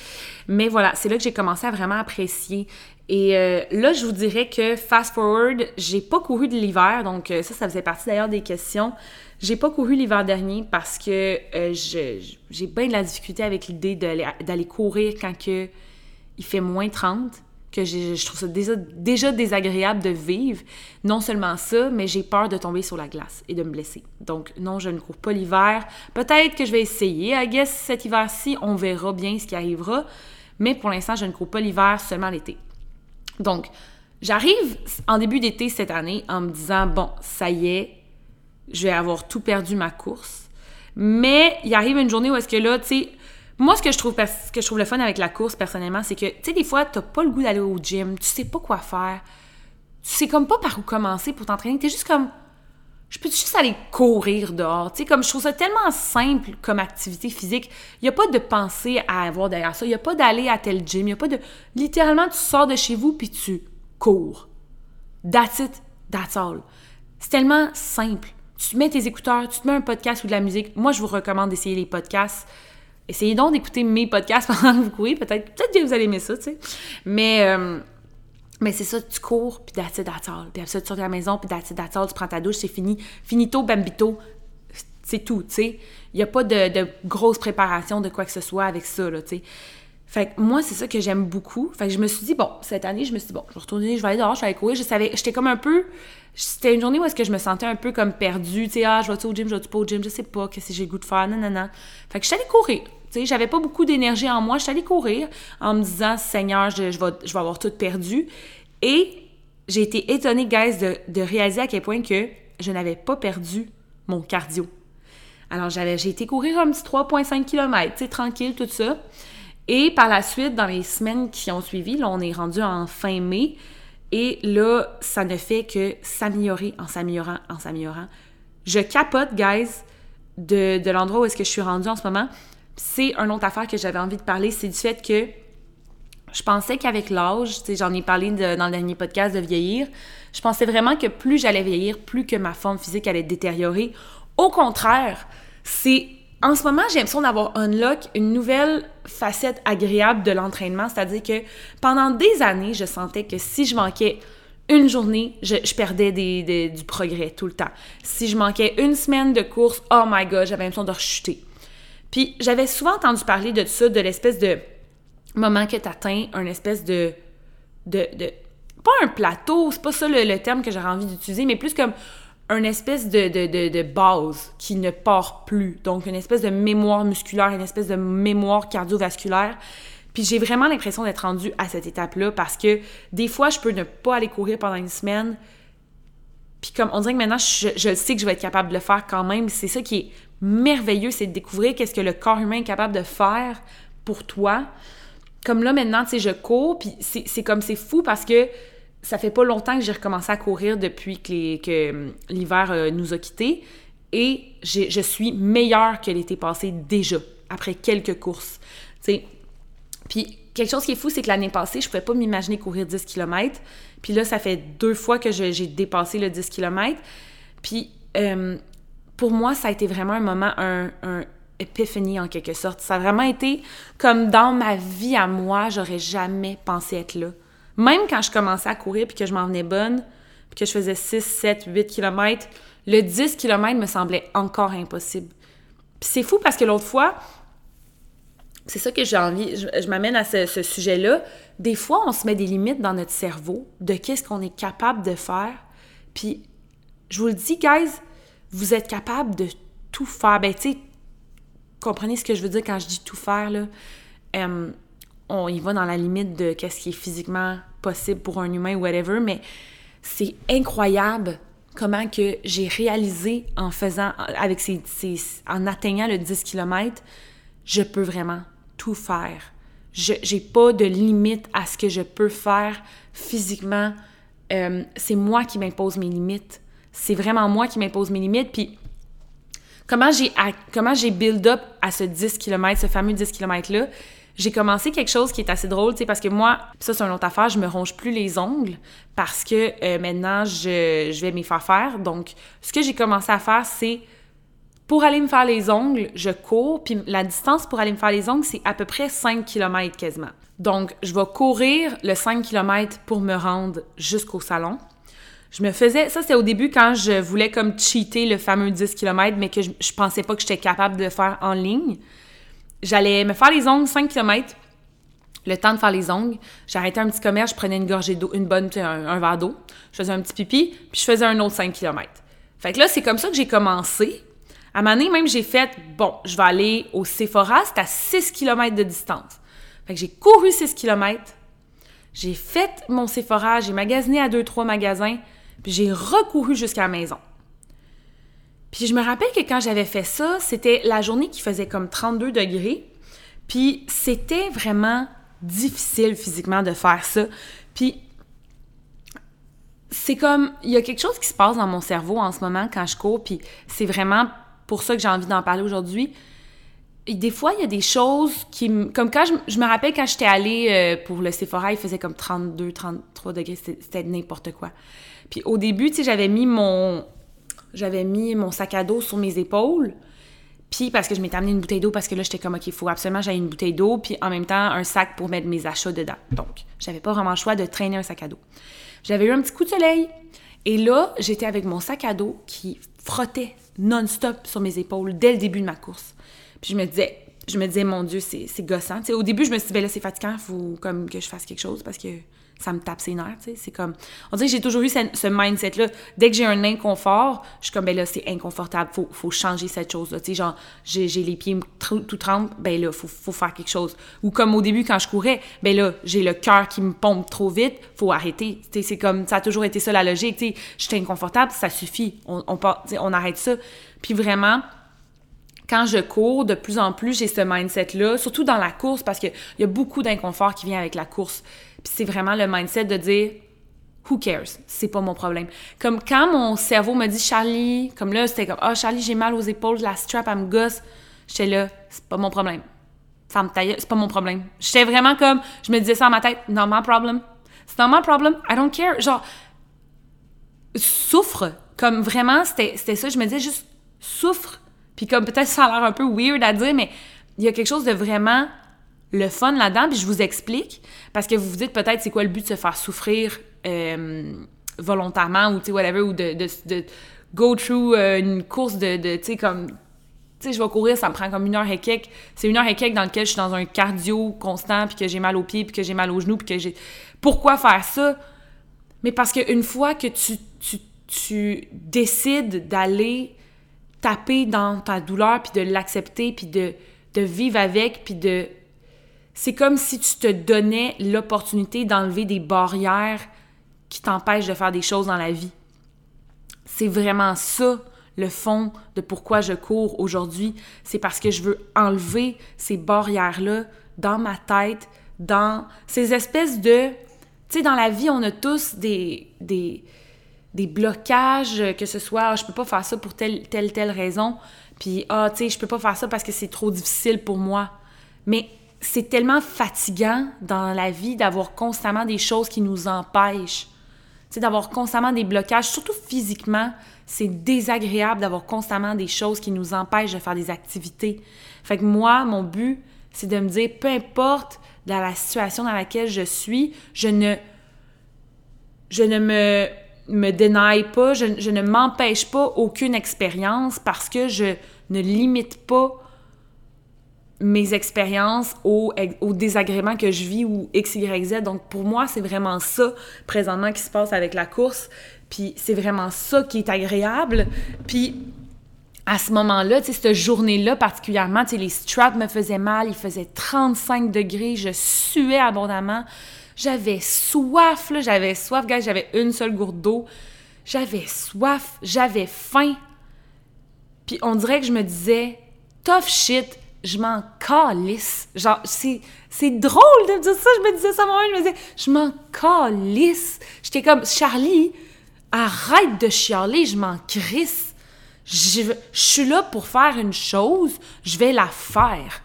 Mais voilà, c'est là que j'ai commencé à vraiment apprécier. Et euh, là, je vous dirais que fast forward, j'ai pas couru de l'hiver, donc euh, ça, ça faisait partie d'ailleurs des questions. J'ai pas couru l'hiver dernier parce que euh, j'ai bien de la difficulté avec l'idée d'aller courir quand il fait moins 30 que je trouve ça déjà, désagréable de vivre. Non seulement ça, mais j'ai peur de tomber sur la glace et de me blesser. Donc non, je ne cours pas l'hiver. Peut-être que je vais essayer. I guess cet hiver-ci, on verra bien ce qui arrivera. Mais pour l'instant, je ne cours pas l'hiver, seulement l'été. Donc, j'arrive en début d'été cette année en me disant, bon, ça y est, je vais avoir tout perdu ma course. Mais il arrive une journée où est-ce que là, tu sais, moi, ce que je trouve, ce que je trouve le fun avec la course, personnellement, c'est que, tu sais, des fois, t'as pas le goût d'aller au gym, tu sais pas quoi faire, tu sais comme pas par où commencer pour t'entraîner, t'es juste comme, je peux juste aller courir dehors? Tu sais, comme je trouve ça tellement simple comme activité physique. Il n'y a pas de pensée à avoir derrière ça. Il n'y a pas d'aller à tel gym. Il n'y a pas de. Littéralement, tu sors de chez vous puis tu cours. That's it. That's all. C'est tellement simple. Tu mets tes écouteurs, tu te mets un podcast ou de la musique. Moi, je vous recommande d'essayer les podcasts. Essayez donc d'écouter mes podcasts pendant que vous courez. Peut-être peut que vous allez aimer ça, tu sais. Mais. Euh, mais c'est ça, tu cours, puis that's it, that's. Puis après ça, tu sors de la maison, puis that's it. Tu prends ta douche, c'est fini. Finito, bambito. C'est tout, tu sais. Il n'y a pas de, de, grosse préparation de quoi que ce soit avec ça, là, tu sais. Fait que moi, c'est ça que j'aime beaucoup. Fait que je me suis dit, bon, cette année, je me suis dit, bon, je vais retourner, je vais aller dehors, je vais aller courir. Je savais, j'étais comme un peu. C'était une journée où est-ce que je me sentais un peu comme perdue, tu sais, ah, je vais-tu au gym, je vais-tu pas au gym, je sais pas, qu'est-ce que j'ai le goût de faire, non. Fait que je suis allée courir j'avais pas beaucoup d'énergie en moi. Je suis allée courir en me disant, Seigneur, je, vais, avoir tout perdu. Et j'ai été étonnée, guys, de, réaliser à quel point que je n'avais pas perdu mon cardio. Alors, j'ai été courir un petit 3,5 km, tu sais, tranquille, tout ça. Et par la suite, dans les semaines qui ont suivi, là, on est rendu en fin mai. Et là, ça ne fait que s'améliorer en s'améliorant, en s'améliorant. Je capote, guys, de, de l'endroit où est-ce que je suis rendue en ce moment c'est une autre affaire que j'avais envie de parler, c'est du fait que je pensais qu'avec l'âge, j'en ai parlé dans le dernier podcast de vieillir, je pensais vraiment que plus j'allais vieillir, plus que ma forme physique allait détériorer. Au contraire, c'est en ce moment, j'ai l'impression d'avoir unlock une nouvelle facette agréable de l'entraînement, c'est-à-dire que pendant des années, je sentais que si je manquais une journée, je, perdais du progrès tout le temps. Si je manquais une semaine de course, oh my god, j'avais l'impression de rechuter. Puis j'avais souvent entendu parler de ça, de l'espèce de moment que tu atteins, un espèce de, de, de, Pas un plateau, c'est pas ça le, terme que j'aurais envie d'utiliser, mais plus comme un espèce de, de, de, base qui ne part plus. Donc, une espèce de mémoire musculaire, une espèce de mémoire cardiovasculaire. Puis j'ai vraiment l'impression d'être rendue à cette étape-là parce que des fois, je peux ne pas aller courir pendant une semaine. Puis comme on dirait que maintenant, je, je sais que je vais être capable de le faire quand même. C'est ça qui est merveilleux, c'est de découvrir qu'est-ce que le corps humain est capable de faire pour toi. Comme là, maintenant, tu sais, je cours, puis c'est comme, c'est fou parce que ça fait pas longtemps que j'ai recommencé à courir depuis que, hum, l'hiver euh, nous a quittés. Et je suis meilleure que l'été passé déjà, après quelques courses. Sais, puis quelque chose qui est fou, c'est que l'année passée, je pouvais pas m'imaginer courir 10 km. Puis là, ça fait deux fois que j'ai dépassé le 10 km. Puis hum, pour moi, ça a été vraiment un moment, un, épiphanie en quelque sorte. Ça a vraiment été comme dans ma vie à moi, j'aurais jamais pensé être là. Même quand je commençais à courir puis que je m'en venais bonne, puis que je faisais 6, 7, 8 km, le 10 km me semblait encore impossible. Puis c'est fou parce que l'autre fois, c'est ça que j'ai envie, je, m'amène à ce, ce sujet-là. Des fois, on se met des limites dans notre cerveau de qu'est-ce qu'on est capable de faire. Puis, je vous le dis, guys, vous êtes capable de tout faire. Ben, tu sais, comprenez ce que je veux dire quand je dis tout faire, là. on y va dans la limite de qu'est-ce qui est physiquement possible pour un humain ou whatever, mais c'est incroyable comment que j'ai réalisé en faisant, avec ces, en atteignant le 10 km, je peux vraiment tout faire. Je n'ai pas de limite à ce que je peux faire physiquement. c'est moi qui m'impose mes limites c'est vraiment moi qui m'impose mes limites. Puis comment j'ai build up à ce 10 km, ce fameux 10 km là, j'ai commencé quelque chose qui est assez drôle, tu sais, parce que moi, ça c'est une autre affaire, je me ronge plus les ongles parce que euh, maintenant je, je vais m'y faire faire. Donc, ce que j'ai commencé à faire, c'est pour aller me faire les ongles, je cours, puis la distance pour aller me faire les ongles, c'est à peu près 5 km quasiment. Donc, je vais courir le 5 km pour me rendre jusqu'au salon. Je me faisais, ça c'était au début quand je voulais comme cheater le fameux 10 km, mais que je, pensais pas que j'étais capable de faire en ligne. J'allais me faire les ongles 5 km, le temps de faire les ongles. J'arrêtais un petit commerce, je prenais une gorgée d'eau, une bonne, un, un verre d'eau, je faisais un petit pipi, puis je faisais un autre 5 km. Fait que là, c'est comme ça que j'ai commencé. À moment donné, même, j'ai fait, bon, je vais aller au Sephora, c'est à 6 km de distance. Fait que j'ai couru 6 km, j'ai fait mon Sephora, j'ai magasiné à 2-3 magasins, puis j'ai recouru jusqu'à la maison. Puis je me rappelle que quand j'avais fait ça, c'était la journée qui faisait comme 32 degrés. Puis c'était vraiment difficile physiquement de faire ça. Puis c'est comme, il y a quelque chose qui se passe dans mon cerveau en ce moment quand je cours, puis c'est vraiment pour ça que j'ai envie d'en parler aujourd'hui. Des fois, il y a des choses qui... Comme quand je, me rappelle quand j'étais allée euh, pour le Sephora, il faisait comme 32, 33 degrés, c'était n'importe quoi. Puis au début, tu sais, j'avais mis mon... J'avais mis mon sac à dos sur mes épaules. Puis parce que je m'étais amené une bouteille d'eau parce que là, j'étais comme, OK, il faut absolument j'aille une bouteille d'eau. Puis en même temps, un sac pour mettre mes achats dedans. Donc, j'avais pas vraiment le choix de traîner un sac à dos. J'avais eu un petit coup de soleil. Et là, j'étais avec mon sac à dos qui frottait non-stop sur mes épaules dès le début de ma course. Puis je me disais, je me disais, mon Dieu, c'est gossant. au début, je me suis dit, ben là, c'est fatigant, faut comme que je fasse quelque chose parce que ça me tape ses nerfs, C'est comme... On dirait que j'ai toujours eu ce, mindset-là. Dès que j'ai un inconfort, je suis comme, ben là, c'est inconfortable, faut, faut changer cette chose-là. Tu genre, j'ai les pieds tout, trempés, ben là, faut, faut faire quelque chose. Ou comme au début, quand je courais, ben là, j'ai le cœur qui me pompe trop vite, faut arrêter. Tu sais, c'est comme, ça a toujours été ça la logique, tu sais. Inconfortable, ça suffit. On, on, on arrête ça. Puis vraiment, quand je cours, de plus en plus, j'ai ce mindset-là, surtout dans la course, parce qu'il y a beaucoup d'inconfort qui vient avec la course. Puis c'est vraiment le mindset de dire Who cares? C'est pas mon problème. Comme quand mon cerveau me dit Charlie, comme là, c'était comme Ah, oh, Charlie, j'ai mal aux épaules, la strap, elle me gosse. J'étais là, c'est pas mon problème. Ça me taille, c'est pas mon problème. J'étais vraiment comme, je me disais ça dans ma tête, not my problem. C'est not my problem, I don't care. Genre, souffre. Comme vraiment, c'était ça. Je me disais juste, souffre. Puis comme peut-être ça a l'air un peu weird à dire, mais il y a quelque chose de vraiment le fun là-dedans, puis je vous explique, parce que vous vous dites peut-être c'est quoi le but de se faire souffrir euh, volontairement ou tu sais, whatever, ou de, go through euh, une course de, de tu sais, comme, tu sais, je vais courir, ça me prend comme une heure et quelques. C'est une heure et quelques dans lequel je suis dans un cardio constant, puis que j'ai mal aux pieds, puis que j'ai mal aux genoux, puis que j'ai... Pourquoi faire ça? Mais parce qu'une fois que tu, tu, tu décides d'aller taper dans ta douleur, puis de l'accepter, puis de, vivre avec, puis de c'est comme si tu te donnais l'opportunité d'enlever des barrières qui t'empêchent de faire des choses dans la vie. C'est vraiment ça le fond de pourquoi je cours aujourd'hui. C'est parce que je veux enlever ces barrières-là dans ma tête, dans ces espèces de... Tu sais, dans la vie, on a tous des, des, des blocages, que ce soit ah, je peux pas faire ça pour telle, telle, telle raison, puis ah, tu sais, je peux pas faire ça parce que c'est trop difficile pour moi. Mais c'est tellement fatigant dans la vie d'avoir constamment des choses qui nous empêchent. Tu d'avoir constamment des blocages, surtout physiquement, c'est désagréable d'avoir constamment des choses qui nous empêchent de faire des activités. Fait que moi, mon but, c'est de me dire, peu importe dans la situation dans laquelle je suis, je ne, je ne me, me dénaille pas, je, je ne m'empêche pas aucune expérience parce que je ne limite pas mes expériences au, au, désagrément que je vis ou X, Y, Z. Donc, pour moi, c'est vraiment ça, présentement, qui se passe avec la course. Puis, c'est vraiment ça qui est agréable. Puis, à ce moment-là, tu sais, cette journée-là particulièrement, tu sais, les straps me faisaient mal, il faisait 35 degrés, je suais abondamment. J'avais soif, là, j'avais soif, gars, j'avais une seule gourde d'eau. J'avais soif, j'avais faim. Puis on dirait que je me disais, tough shit, je m'en calisse. Genre, c'est, drôle de me dire ça. Je me disais ça moi-même, je me disais, je m'en calisse. J'étais comme, Charlie, arrête de chialer, je m'en crisse. Je suis là pour faire une chose, je vais la faire.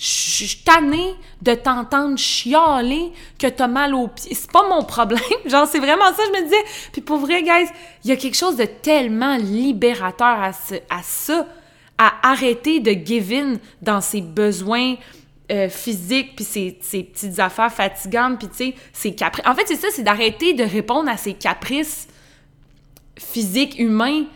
Je suis tannée de t'entendre chialer que t'as mal aux pieds. C'est pas mon problème. Genre, c'est vraiment ça, je me disais. Puis pour vrai, guys, il y a quelque chose de tellement libérateur à, à ça à arrêter de give in dans ses besoins euh, physiques, puis ses, petites affaires fatigantes, puis tu sais, ses caprices. En fait, c'est ça, c'est d'arrêter de répondre à ses caprices physiques, humains,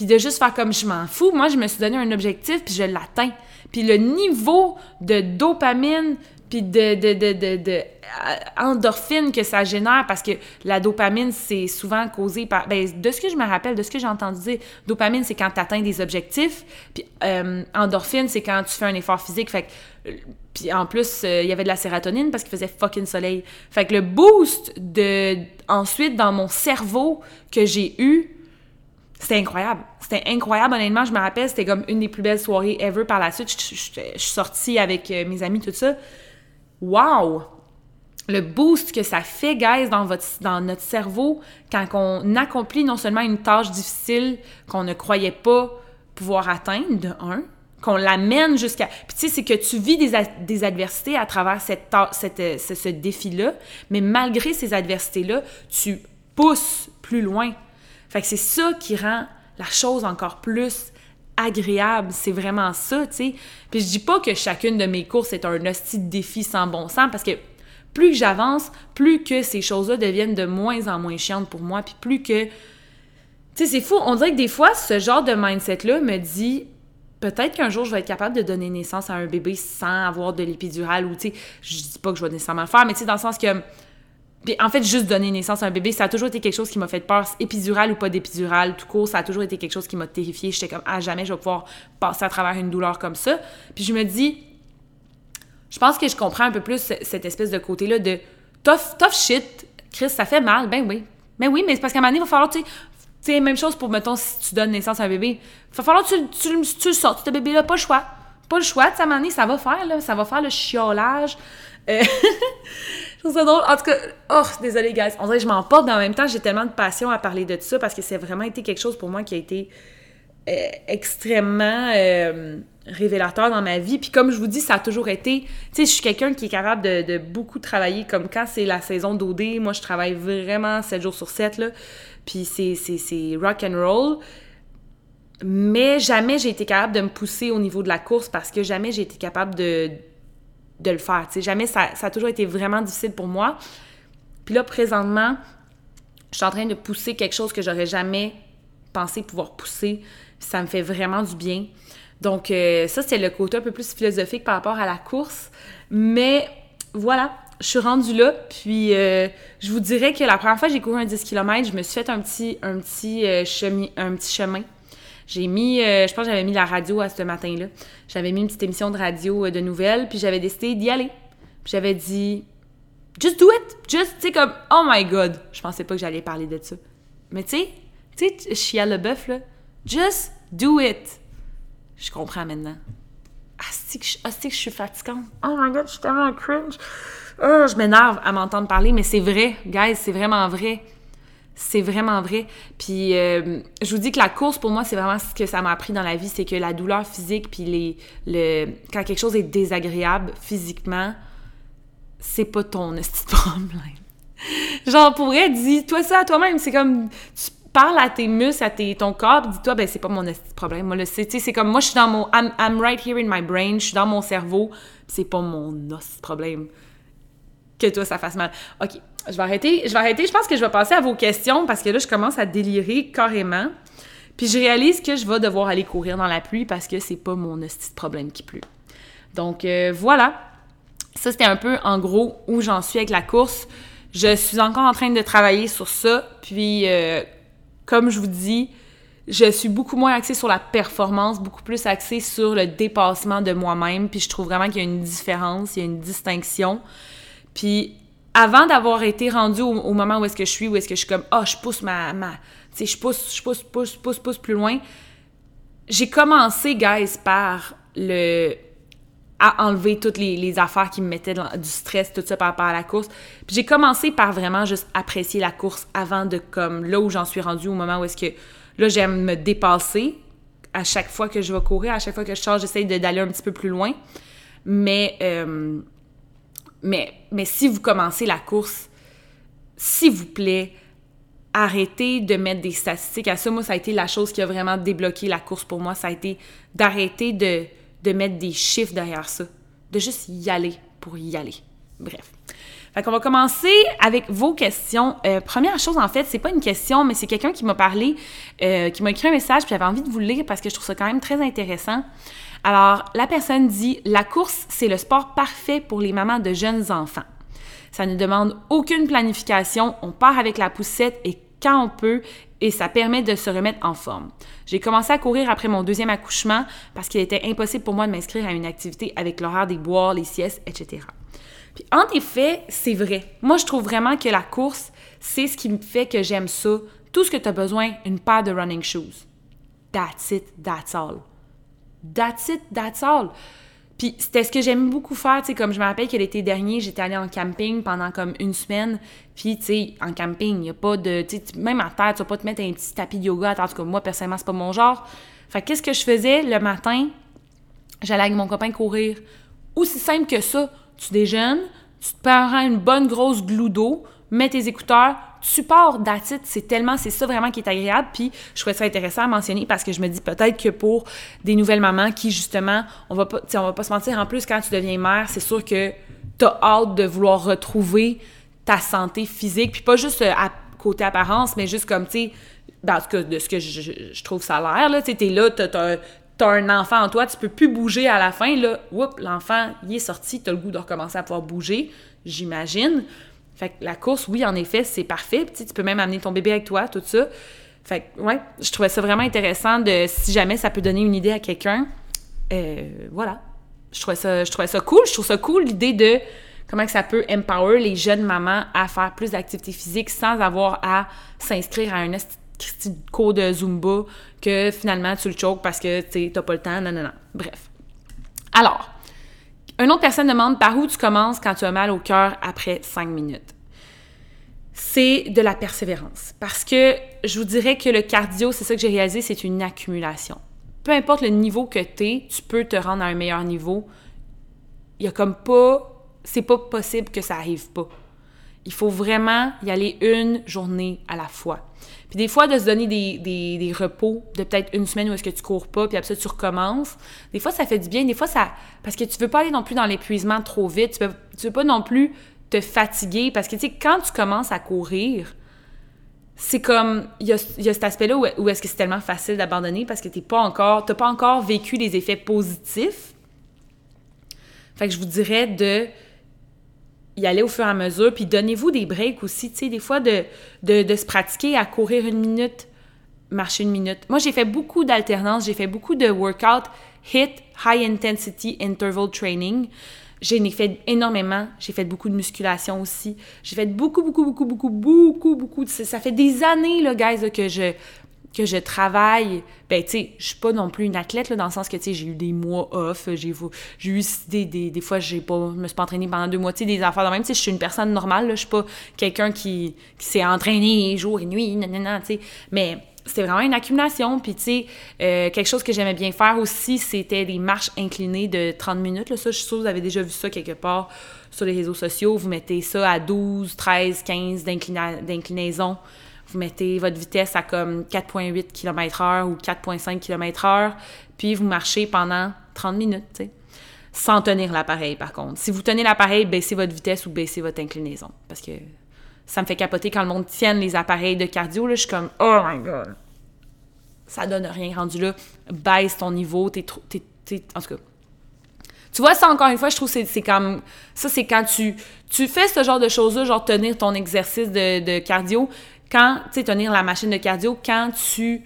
puis de juste faire comme je m'en fous. Moi, je me suis donné un objectif, puis je l'atteins. Puis le niveau de dopamine, puis de, de, de, de, euh, endorphine que ça génère, parce que la dopamine, c'est souvent causé par... Ben, de ce que je me rappelle, de ce que j'ai entendu dire, dopamine, c'est quand tu atteins des objectifs, puis euh, endorphine, c'est quand tu fais un effort physique, fait que... Puis en plus, euh, il y avait de la sérotonine parce qu'il faisait fucking soleil. Fait que le boost de... Ensuite, dans mon cerveau que j'ai eu, c'était incroyable. C'était incroyable, honnêtement. Je me rappelle, c'était comme une des plus belles soirées ever par la suite. Je, suis sortie avec mes amis, tout ça. Wow! le boost que ça fait, guys, dans, votre, dans notre cerveau quand on accomplit non seulement une tâche difficile qu'on ne croyait pas pouvoir atteindre, de un, qu'on l'amène jusqu'à... Puis tu sais, c'est que tu vis des, adversités à travers cette, cette ce, ce défi-là, mais malgré ces adversités-là, tu pousses plus loin. Fait que c'est ça qui rend la chose encore plus agréable. C'est vraiment ça, tu sais. Puis je dis pas que chacune de mes courses est un hostie de défi sans bon sens, parce que plus j'avance, plus que ces choses-là deviennent de moins en moins chiantes pour moi, puis plus que... Tu sais, c'est fou. On dirait que des fois, ce genre de mindset-là me dit peut-être qu'un jour, je vais être capable de donner naissance à un bébé sans avoir de l'épidurale ou, tu sais, je dis pas que je vais nécessairement le faire, mais tu sais, dans le sens que puis en fait, juste donner naissance à un bébé, ça a toujours été quelque chose qui m'a fait peur. Épidural ou pas d'épidural, tout court, ça a toujours été quelque chose qui m'a terrifiée. J'étais comme, ah, jamais je vais pouvoir passer à travers une douleur comme ça. Puis je me dis, je pense que je comprends un peu plus cette espèce de côté-là de tough, tough shit. Chris, ça fait mal. Ben oui. Ben oui, mais c'est parce qu'à un moment il va falloir, tu sais, même chose pour, mettons, si tu donnes naissance à un bébé. Il va falloir que tu, tu, tu le sortes, ce bébé-là, pas le choix. Pas le choix, tu sais, à un moment ça va faire, là. Ça va faire le chiolage. Euh, je trouve ça drôle. En tout cas, oh, désolé, guys. On dirait que je m'en porte, mais en même temps, j'ai tellement de passion à parler de ça parce que c'est vraiment été quelque chose pour moi qui a été euh, extrêmement euh, révélateur dans ma vie. Puis comme je vous dis, ça a toujours été... Tu sais, je suis quelqu'un qui est capable de, beaucoup travailler. Comme quand c'est la saison d'OD, moi, je travaille vraiment 7 jours sur 7, là. Puis c'est rock and roll. Mais jamais j'ai été capable de me pousser au niveau de la course parce que jamais j'ai été capable de de le faire. Jamais, ça, a toujours été vraiment difficile pour moi. Puis là, présentement, je suis en train de pousser quelque chose que j'aurais jamais pensé pouvoir pousser. Ça me fait vraiment du bien. Donc, euh, ça, c'est le côté un peu plus philosophique par rapport à la course. Mais voilà, je suis rendue là. Puis, euh, je vous dirais que la première fois que j'ai couru un 10 km, je me suis fait un petit, un euh, un petit chemin j'ai mis, euh, je pense que j'avais mis la radio à ce matin-là. J'avais mis une petite émission de radio euh, de nouvelles, puis j'avais décidé d'y aller. Puis j'avais dit, just do it! Just, tu sais, comme, oh my god! Je pensais pas que j'allais parler de ça. Mais tu sais, tu sais, Chia le bœuf, là, just do it! Je comprends maintenant. Ah, c'est que, je suis fatigante. Oh my god, je suis tellement cringe. Oh, je m'énerve à m'entendre parler, mais c'est vrai, guys, c'est vraiment vrai. C'est vraiment vrai. Puis euh, je vous dis que la course, pour moi, c'est vraiment ce que ça m'a appris dans la vie, c'est que la douleur physique, puis les, le, quand quelque chose est désagréable physiquement, c'est pas ton problème. Genre, pour vrai, dis-toi ça à toi-même. C'est comme, tu parles à tes muscles, à tes, ton corps, dis-toi, ben c'est pas mon problème. Moi, c'est comme, moi, je suis dans mon, I'm, I'm, right here in my brain, je suis dans mon cerveau, c'est pas mon problème que toi, ça fasse mal. OK, je vais arrêter. Je vais arrêter. Je pense que je vais passer à vos questions parce que là, je commence à délirer carrément. Puis je réalise que je vais devoir aller courir dans la pluie parce que c'est pas mon petit problème qui pleut. Donc euh, voilà. Ça, c'était un peu en gros où j'en suis avec la course. Je suis encore en train de travailler sur ça. Puis, euh, comme je vous dis, je suis beaucoup moins axée sur la performance, beaucoup plus axée sur le dépassement de moi-même. Puis je trouve vraiment qu'il y a une différence, il y a une distinction. Puis avant d'avoir été rendue au, moment où est-ce que je suis, où est-ce que je suis comme, ah, oh, je pousse ma, ma, tu sais, je pousse, je pousse, pousse, pousse, pousse plus loin. J'ai commencé, guys, par le, à enlever toutes les, affaires qui me mettaient du stress, tout ça par rapport à la course. Puis j'ai commencé par vraiment juste apprécier la course avant de, comme, là où j'en suis rendue, au moment où est-ce que, là, j'aime me dépasser. À chaque fois que je vais courir, à chaque fois que je change, j'essaie d'aller un petit peu plus loin. Mais, euh, mais, si vous commencez la course, s'il vous plaît, arrêtez de mettre des statistiques à ça. Moi, ça a été la chose qui a vraiment débloqué la course pour moi. Ça a été d'arrêter de, de mettre des chiffres derrière ça. De juste y aller pour y aller. Bref. Fait qu'on va commencer avec vos questions. Euh, première chose, en fait, c'est pas une question, mais c'est quelqu'un qui m'a parlé, euh, qui m'a écrit un message, puis j'avais envie de vous le lire parce que je trouve ça quand même très intéressant. Alors, la personne dit La course, c'est le sport parfait pour les mamans de jeunes enfants. Ça ne demande aucune planification, on part avec la poussette et quand on peut, et ça permet de se remettre en forme. J'ai commencé à courir après mon deuxième accouchement parce qu'il était impossible pour moi de m'inscrire à une activité avec l'horaire des boires, les siestes, etc. Puis en effet, c'est vrai. Moi, je trouve vraiment que la course, c'est ce qui me fait que j'aime ça. Tout ce que tu as besoin, une paire de running shoes. That's it, that's all. That's it, that's. Puis c'était ce que j'aime beaucoup faire, tu sais, comme je me rappelle que l'été dernier, j'étais allée en camping pendant comme une semaine. Puis, tu sais, en camping, il n'y a pas de. Tu sais, même à terre, tu vas pas te mettre un petit tapis de yoga. En tout cas, moi, personnellement, c'est pas mon genre. Fait qu'est-ce que je faisais? Le matin? J'allais avec mon copain courir. Aussi simple que ça, tu déjeunes, tu te prends une bonne grosse glou d'eau, mets tes écouteurs, pars d'attitude, c'est tellement, c'est ça vraiment qui est agréable. Puis je trouvais ça intéressant à mentionner parce que je me dis peut-être que pour des nouvelles mamans qui justement, on va pas, on va pas se mentir, en plus quand tu deviens mère, c'est sûr que tu as hâte de vouloir retrouver ta santé physique, puis pas juste euh, à côté apparence, mais juste comme, tu sais, cas, de ce que je, trouve ça a l'air, là, tu t'es là, t'as as un enfant en toi, tu peux plus bouger à la fin, là, l'enfant, il est sorti, t'as le goût de recommencer à pouvoir bouger, j'imagine. La course, oui, en effet, c'est parfait. tu peux même amener ton bébé avec toi, tout ça. Fait que, ouais, je trouvais ça vraiment intéressant de, si jamais ça peut donner une idée à quelqu'un, euh, voilà. Je trouvais, ça, je trouvais ça cool. Je trouve ça cool l'idée de comment ça peut empower les jeunes mamans à faire plus d'activité physique sans avoir à s'inscrire à un cours de Zumba que finalement tu le choques parce que tu n'as pas le temps, non, non, non. Bref. Alors, une autre personne demande par où tu commences quand tu as mal au cœur après cinq minutes. C'est de la persévérance. Parce que je vous dirais que le cardio, c'est ça que j'ai réalisé, c'est une accumulation. Peu importe le niveau que tu es, tu peux te rendre à un meilleur niveau. Il y a comme pas. C'est pas possible que ça arrive pas. Il faut vraiment y aller une journée à la fois. Puis des fois, de se donner des, des, repos de peut-être une semaine où est-ce que tu cours pas, puis après ça, tu recommences. Des fois, ça fait du bien. Des fois, ça... Parce que tu veux pas aller non plus dans l'épuisement trop vite. Tu veux, tu veux pas non plus te fatiguer. Parce que, tu sais, quand tu commences à courir, c'est comme... Il y a, y a, cet aspect-là où, où est-ce que c'est tellement facile d'abandonner parce que t'es pas encore... T'as pas encore vécu les effets positifs. Fait que je vous dirais de y aller au fur et à mesure, puis donnez-vous des breaks aussi, tu sais, des fois de, de, se pratiquer à courir une minute, marcher une minute. Moi, j'ai fait beaucoup d'alternance, j'ai fait beaucoup de workout HIT, High Intensity Interval Training. J'en ai fait énormément. J'ai fait beaucoup de musculation aussi. J'ai fait beaucoup, beaucoup, beaucoup, beaucoup, beaucoup, beaucoup. Ça fait des années, là, guys, que je que je travaille, ben tu sais, je suis pas non plus une athlète là, dans le sens que tu sais, j'ai eu des mois off, j'ai eu des, des, des fois j'ai pas je me suis pas entraînée pendant deux mois, des affaires de même, tu sais, je suis une personne normale là, je suis pas quelqu'un qui, qui s'est entraîné jour et nuit, non tu sais, mais c'était vraiment une accumulation. Puis, tu sais, euh, quelque chose que j'aimais bien faire aussi, c'était des marches inclinées de 30 minutes. Là. Ça, je suis sûre vous avez déjà vu ça quelque part sur les réseaux sociaux. Vous mettez ça à 12, 13, 15 d'inclinaison vous mettez votre vitesse à comme 4,8 km/h ou 4,5 km/h, puis vous marchez pendant 30 minutes, tu sais. Sans tenir l'appareil, par contre. Si vous tenez l'appareil, baissez votre vitesse ou baissez votre inclinaison. Parce que ça me fait capoter quand le monde tienne les appareils de cardio. Là, je suis comme, oh my god. Ça donne rien rendu là. Baisse ton niveau. T'es trop. en tout cas. Tu vois, ça, encore une fois, je trouve que c'est comme. Ça, c'est quand tu, tu fais ce genre de choses-là, genre tenir ton exercice de cardio, quand, tu sais, tenir la machine de cardio, quand tu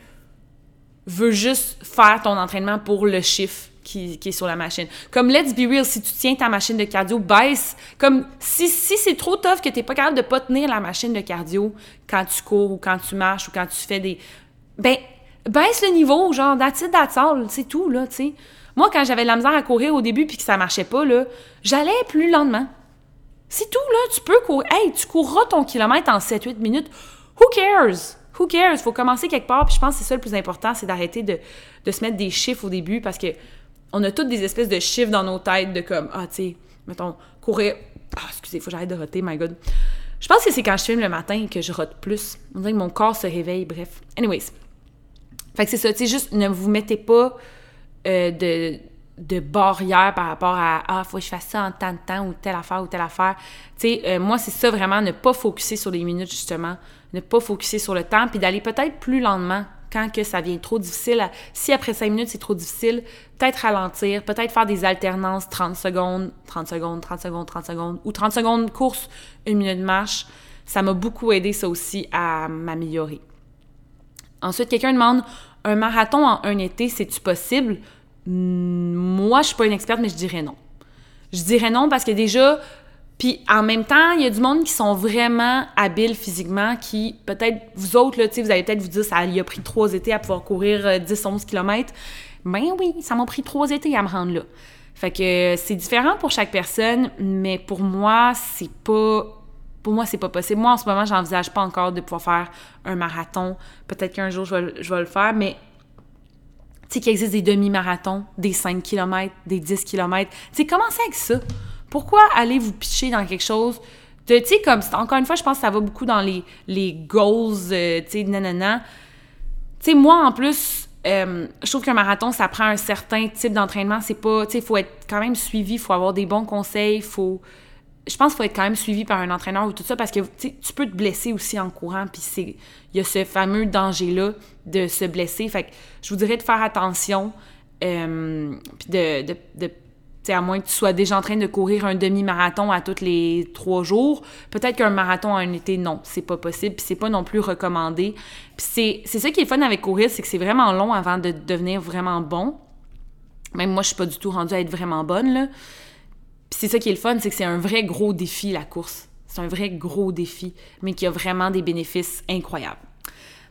veux juste faire ton entraînement pour le chiffre qui, est sur la machine. Comme let's be real, si tu tiens ta machine de cardio, baisse. Comme si, si c'est trop tough que tu n'es pas capable de pas tenir la machine de cardio quand tu cours ou quand tu marches ou quand tu fais des. Ben, baisse le niveau, genre, that's it, c'est tout, là, tu sais. Moi, quand j'avais de la misère à courir au début puis que ça marchait pas, là, j'allais plus lentement. C'est tout, là, tu peux courir. Hey, tu courras ton kilomètre en 7-8 minutes. Who cares? Who cares? Faut commencer quelque part. Puis je pense que c'est ça le plus important, c'est d'arrêter de, se mettre des chiffres au début parce que on a toutes des espèces de chiffres dans nos têtes de comme, ah, tu sais, mettons, courir. Ah, excusez, faut que j'arrête de roter, my god. Je pense que c'est quand je filme le matin que je rote plus. On dirait que mon corps se réveille, bref. Anyways. Fait que c'est ça, tu sais, juste ne vous mettez pas euh, de de barrière par rapport à ah faut que je fasse ça en tant de temps ou telle affaire ou telle affaire. Tu sais euh, moi c'est ça vraiment ne pas focuser sur les minutes justement, ne pas focuser sur le temps puis d'aller peut-être plus lentement quand que ça vient trop difficile. Si après cinq minutes c'est trop difficile, peut-être ralentir, peut-être faire des alternances 30 secondes, 30 secondes, 30 secondes, 30 secondes ou 30 secondes course, une minute de marche. Ça m'a beaucoup aidé ça aussi à m'améliorer. Ensuite, quelqu'un demande un marathon en un été, c'est-tu possible? moi, je suis pas une experte, mais je dirais non. Je dirais non parce que déjà, puis en même temps, il y a du monde qui sont vraiment habiles physiquement, qui peut-être, vous autres, là, vous allez peut-être vous dire, ça il a pris trois étés à pouvoir courir 10-11 euh, km. Ben oui, ça m'a pris trois étés à me rendre là. Fait que c'est différent pour chaque personne, mais pour moi, c'est pas pour moi, c'est pas possible. Moi, en ce moment, j'envisage pas encore de pouvoir faire un marathon. Peut-être qu'un jour, je vais, je vais, le faire, mais tu sais qu'il existe des demi-marathons, des 5 km, des 10 km. Tu sais, commencez avec ça. Pourquoi aller vous pitcher dans quelque chose tu sais, comme, encore une fois, je pense que ça va beaucoup dans les, les goals, euh, tu sais, nanana. Tu sais, moi, en plus, euh, je trouve qu'un marathon, ça prend un certain type d'entraînement. C'est pas, tu sais, il faut être quand même suivi, il faut avoir des bons conseils, faut... Je pense qu'il faut être quand même suivi par un entraîneur ou tout ça parce que tu peux te blesser aussi en courant, puis c'est... Il y a ce fameux danger-là de se blesser. Fait que je vous dirais de faire attention, euh, puis de, de, de à moins que tu sois déjà en train de courir un demi-marathon à tous les trois jours, peut-être qu'un marathon en un été, non, c'est pas possible, puis c'est pas non plus recommandé. Puis c'est ça qui est fun avec courir, c'est que c'est vraiment long avant de devenir vraiment bon. Même moi, je suis pas du tout rendue à être vraiment bonne, là. Puis c'est ça qui est le fun, c'est que c'est un vrai gros défi, la course. C'est un vrai gros défi, mais qui a vraiment des bénéfices incroyables.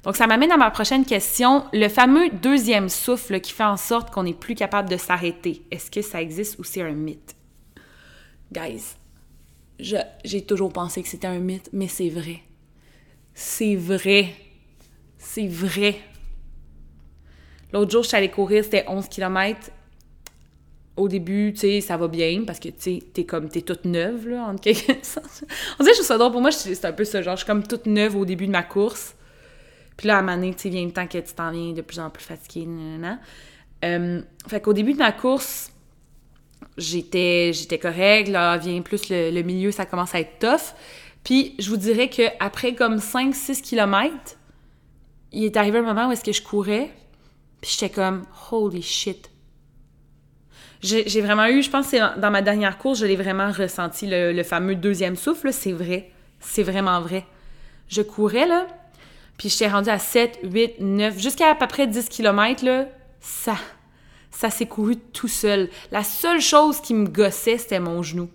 Donc, ça m'amène à ma prochaine question. Le fameux deuxième souffle qui fait en sorte qu'on n'est plus capable de s'arrêter. Est-ce que ça existe ou c'est un mythe? Guys, j'ai toujours pensé que c'était un mythe, mais c'est vrai. C'est vrai. C'est vrai. L'autre jour, je suis allée courir, c'était 11 km. Au début, tu sais, ça va bien parce que, tu sais, t'es comme, t'es toute neuve, là, en quelque sorte. On dirait je ça drôle. Pour moi, c'est un peu ça, genre, je suis comme toute neuve au début de ma course. Puis là, à donné, tu vient le temps que tu t'en viens de plus en plus fatigué. Euh, fait qu'au début de ma course, j'étais j'étais correcte. Là, vient plus le, milieu, ça commence à être tough. Puis je vous dirais qu'après comme 5-6 km, il est arrivé un moment où est-ce que je courais, puis j'étais comme « holy shit ». J'ai vraiment eu, je pense que dans ma dernière course, je l'ai vraiment ressenti, le, le fameux deuxième souffle, c'est vrai. C'est vraiment vrai. Je courais, là, puis j'étais rendue à 7, 8, 9, jusqu'à à peu près 10 km, ça, ça s'est couru tout seul. La seule chose qui me gossait, c'était mon genou.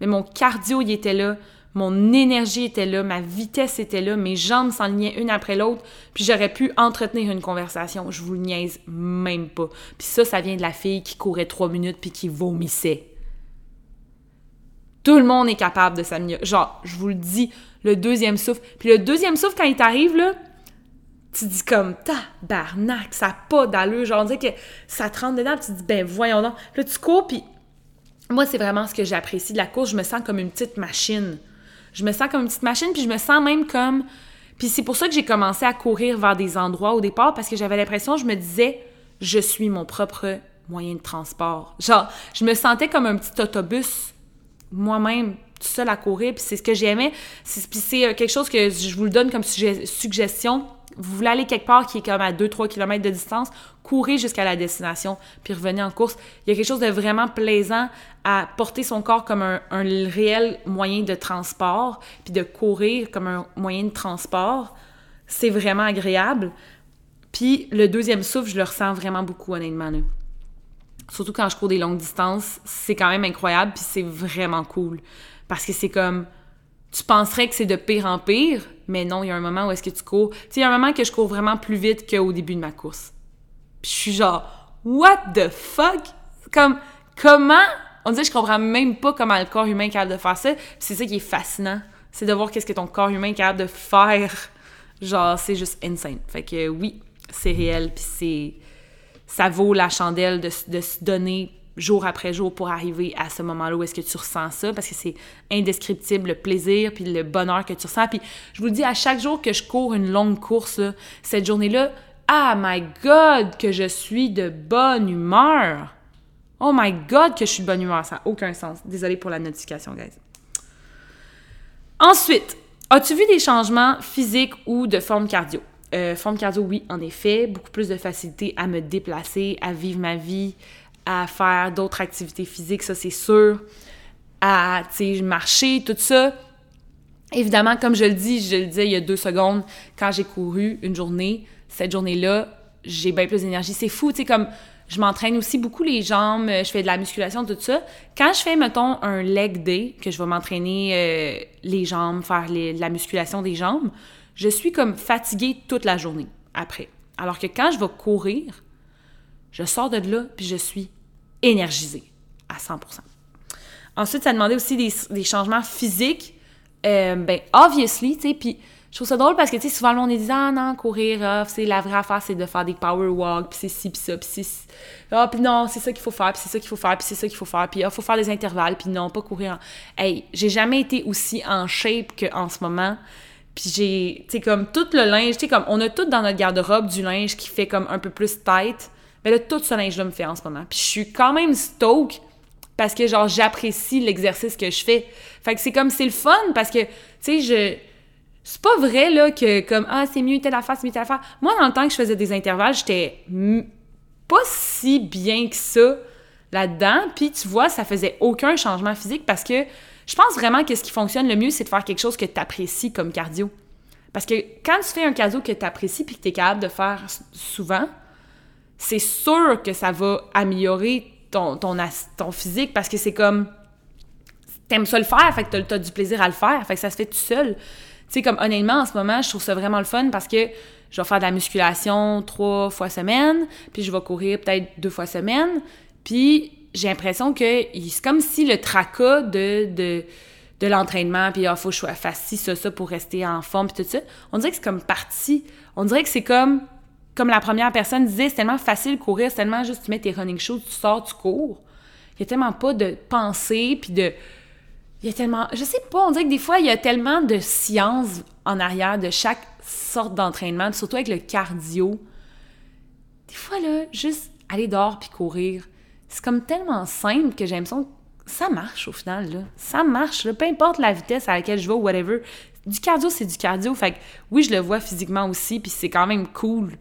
Mais mon cardio, il était là, mon énergie était là, ma vitesse était là, mes jambes s'enlignaient une après l'autre, puis j'aurais pu entretenir une conversation. Je vous le niaise même pas. Puis ça, ça vient de la fille qui courait trois minutes puis qui vomissait. Tout le monde est capable de s'améliorer. Genre, je vous le dis, le deuxième souffle. Puis le deuxième souffle, quand il t'arrive, là, tu dis comme tabarnak, ça n'a pas d'allure. Genre, on dit que ça te rentre dedans, tu dis ben voyons donc. Puis là, tu cours, puis moi, c'est vraiment ce que j'apprécie de la course. Je me sens comme une petite machine. Je me sens comme une petite machine, puis je me sens même comme. Puis c'est pour ça que j'ai commencé à courir vers des endroits au départ, parce que j'avais l'impression, je me disais, je suis mon propre moyen de transport. Genre, je me sentais comme un petit autobus, moi-même, tout seul à courir, puis c'est ce que j'aimais. Puis c'est euh, quelque chose que je vous le donne comme suggestion vous voulez aller quelque part qui est comme à 2-3 km de distance, courez jusqu'à la destination, puis revenez en course. Il y a quelque chose de vraiment plaisant à porter son corps comme un, réel moyen de transport, puis de courir comme un moyen de transport. C'est vraiment agréable. Puis le deuxième souffle, je le ressens vraiment beaucoup, honnêtement. Surtout quand je cours des longues distances, c'est quand même incroyable, puis c'est vraiment cool. Parce que c'est comme tu penserais que c'est de pire en pire, mais non, il y a un moment où est-ce que tu cours. Tu sais, il y a un moment que je cours vraiment plus vite qu'au début de ma course. Puis je suis genre, what the fuck? Comme, comment? On dirait que je comprends même pas comment le corps humain est capable de faire ça. c'est ça qui est fascinant. C'est de voir qu'est-ce que ton corps humain est capable de faire. Genre, c'est juste insane. Fait que oui, c'est réel, puis c'est... Ça vaut la chandelle de, de se donner jour après jour pour arriver à ce moment-là où est-ce que tu ressens ça, parce que c'est indescriptible le plaisir puis le bonheur que tu ressens. Puis je vous le dis, à chaque jour que je cours une longue course, cette journée-là, ah my God, que je suis de bonne humeur! Oh my God, que je suis de bonne humeur! Ça n'a aucun sens. Désolée pour la notification, guys. Ensuite, as-tu vu des changements physiques ou de forme cardio? Euh, forme cardio, oui, en effet. Beaucoup plus de facilité à me déplacer, à vivre ma vie, à faire d'autres activités physiques, ça c'est sûr, à marcher, tout ça. Évidemment, comme je le dis, je le disais il y a deux secondes, quand j'ai couru une journée, cette journée-là, j'ai bien plus d'énergie. C'est fou, tu sais, comme je m'entraîne aussi beaucoup les jambes, je fais de la musculation, tout ça. Quand je fais, mettons, un leg day, que je vais m'entraîner euh, les jambes, faire la musculation des jambes, je suis comme fatiguée toute la journée après. Alors que quand je vais courir, je sors de là, puis je suis énergisée. à 100%. Ensuite, ça demandait aussi des, changements physiques. Euh, ben, obviously, tu sais, puis je trouve ça drôle parce que, tu sais, souvent, le monde dit « Ah non, courir, c'est la vraie affaire, c'est de faire des power walks, puis c'est ci, puis ça, puis c'est... Ah, puis non, c'est ça qu'il faut faire, puis c'est ça qu'il faut faire, puis c'est ça qu'il faut faire, puis ah, faut faire des intervalles, puis non, pas courir. Hey, j'ai jamais été aussi en shape qu'en ce moment. Puis j'ai, tu sais, comme tout le linge, tu sais, comme on a tout dans notre garde-robe du linge qui fait comme un peu plus tight. Mais là, tout ce linge-là me fait en ce moment. Puis je suis quand même stoke parce que, genre, j'apprécie l'exercice que je fais. Fait que c'est comme, c'est le fun parce que, tu sais, je... C'est pas vrai, là, que comme, ah, c'est mieux telle affaire, c'est mieux telle affaire. Moi, dans le temps que je faisais des intervalles, j'étais pas si bien que ça là-dedans. Puis tu vois, ça faisait aucun changement physique parce que je pense vraiment que ce qui fonctionne le mieux, c'est de faire quelque chose que tu apprécies comme cardio. Parce que quand tu fais un cardio que tu apprécies puis que tu es capable de faire souvent, c'est sûr que ça va améliorer ton, ton, physique parce que c'est comme. T'aimes ça le faire, fait que t'as, as du plaisir à le faire, fait que ça se fait tout seul. Tu sais, comme honnêtement, en ce moment, je trouve ça vraiment le fun parce que je vais faire de la musculation trois fois semaine, puis je vais courir peut-être deux fois semaine, puis j'ai l'impression que c'est comme si le tracas de, de, de l'entraînement, puis il ah, faut que je fasse ci, ça, ça pour rester en forme, puis tout ça, on dirait que c'est comme parti. On dirait que c'est comme, comme la première personne disait, c'est tellement facile de courir, c'est tellement juste tu mets tes running shoes, tu sors, tu cours. Il y a tellement pas de pensée, puis de... Il y a tellement... Je sais pas, on dirait que des fois, il y a tellement de science en arrière de chaque sorte d'entraînement, surtout avec le cardio. Des fois, là, juste aller dehors puis courir, c'est comme tellement simple que j'ai l'impression que ça marche au final. Là. Ça marche, là. peu importe la vitesse à laquelle je vais ou whatever. Du cardio, c'est du cardio. Fait que oui, je le vois physiquement aussi, puis c'est quand même cool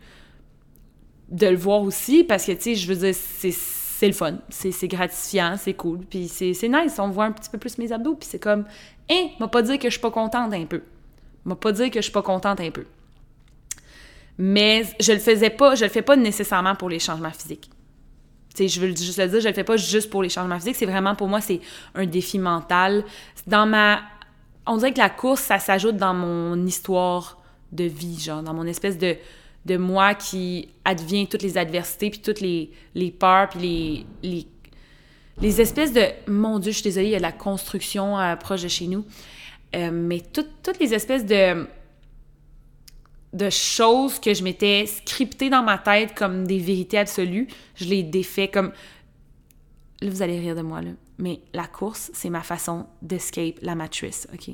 de le voir aussi parce que, tu sais, je veux dire, c'est le fun, c'est gratifiant, c'est cool, puis c'est nice. On voit un petit peu plus mes abdos, puis c'est comme, hein, m'a pas dire que je suis pas contente un peu. M'a pas dire que je suis pas contente un peu. Mais je le faisais pas, je le fais pas nécessairement pour les changements physiques je veux juste le dire, je le fais pas juste pour les changements physiques, c'est vraiment pour moi, c'est un défi mental. Dans ma. On dirait que la course, ça s'ajoute dans mon histoire de vie, genre, dans mon espèce de, de moi qui advient toutes les adversités, puis toutes les, les peurs, puis les, les, les espèces de. Mon Dieu, je suis désolée, il y a de la construction euh, proche de chez nous. Euh, mais toutes les espèces de de choses que je m'étais scriptées dans ma tête comme des vérités absolues, je les défais comme... Là, vous allez rire de moi, là. Mais la course, c'est ma façon d'escape la matrice, OK?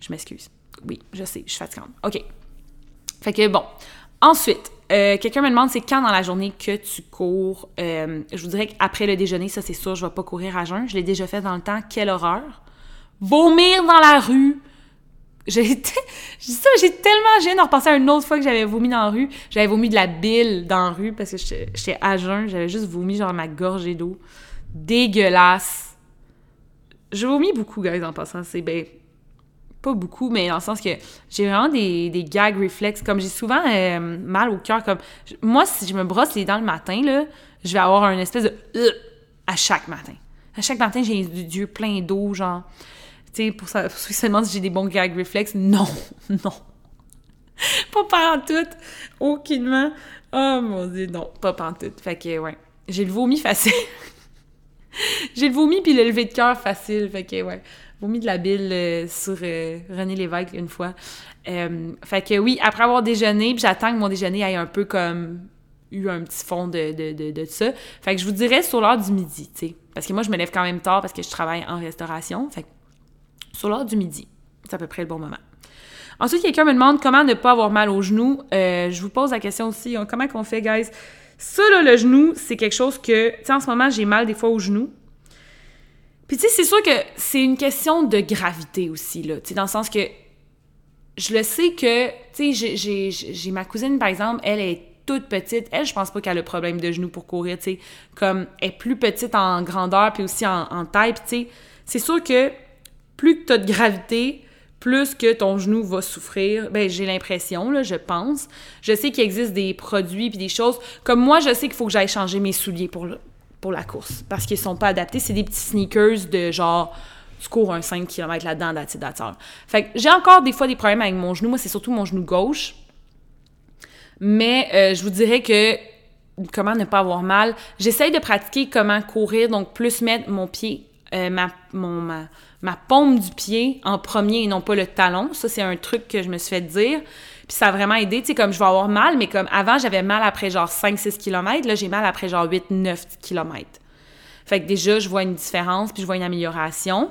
Je m'excuse. Oui, je sais, je suis fatigante. OK. Fait que bon. Ensuite, euh, quelqu'un me demande c'est quand dans la journée que tu cours. Euh, je vous dirais qu'après le déjeuner, ça c'est sûr, je vais pas courir à jeun. Je l'ai déjà fait dans le temps. Quelle horreur! Vomir dans la rue! J'ai ça, j'ai tellement gêné de repenser à une autre fois que j'avais vomi dans la rue. J'avais vomi de la bile dans la rue parce que j'étais à jeun. J'avais juste vomi genre ma gorgée d'eau. Dégueulasse. Je vomis beaucoup, guys, en passant. C'est ben, pas beaucoup, mais dans le sens que j'ai vraiment des, des gag réflexes. Comme j'ai souvent euh, mal au cœur. Comme moi, si je me brosse les dents le matin, là, je vais avoir un espèce de euh, à chaque matin. À chaque matin, j'ai du Dieu plein d'eau, genre pour, ça, pour se demandent si j'ai des bons gag réflexes, non, non. pas en tout, aucunement. Oh mon dieu, non, pas tout. Fait que, ouais, j'ai le vomi facile. j'ai le vomi puis le lever de cœur facile. Fait que, ouais, vomi de la bile euh, sur euh, René Lévesque une fois. Euh, fait que, oui, après avoir déjeuné, j'attends que mon déjeuner aille un peu comme eu un petit fond de, de, de, ça. Fait que je vous dirais sur l'heure du midi, tu sais. Parce que moi, je me lève quand même tard parce que je travaille en restauration. Fait que sur l'heure du midi. C'est à peu près le bon moment. Ensuite, quelqu'un me demande comment ne pas avoir mal au genou. Je vous pose la question aussi, comment qu'on fait, guys? Ça, là, le genou, c'est quelque chose que, tu sais, en ce moment, j'ai mal des fois au genou. Puis, tu sais, c'est sûr que c'est une question de gravité aussi, là. Tu sais, dans le sens que je le sais que, tu sais, j'ai ma cousine, par exemple, elle est toute petite. Elle, je pense pas qu'elle a le problème de genou pour courir, tu sais. Comme, elle est plus petite en grandeur, puis aussi en, en taille, tu sais. C'est sûr que plus que tu as de gravité, plus que ton genou va souffrir. Ben, j'ai l'impression, là, je pense. Je sais qu'il existe des produits puis des choses. Comme moi, je sais qu'il faut que j'aille changer mes souliers pour, pour la course parce qu'ils sont pas adaptés. C'est des petits sneakers de genre, tu cours un 5 km là-dedans, d'attitude Fait que j'ai encore des fois des problèmes avec mon genou. Moi, c'est surtout mon genou gauche. Mais euh, je vous dirais que comment ne pas avoir mal? J'essaye de pratiquer comment courir, donc plus mettre mon pied, euh, ma, mon, ma, ma paume du pied en premier et non pas le talon. Ça, c'est un truc que je me suis fait dire. Puis ça a vraiment aidé, tu sais, comme je vais avoir mal, mais comme avant, j'avais mal après genre 5-6 km, là, j'ai mal après genre 8-9 km. Fait que déjà, je vois une différence, puis je vois une amélioration.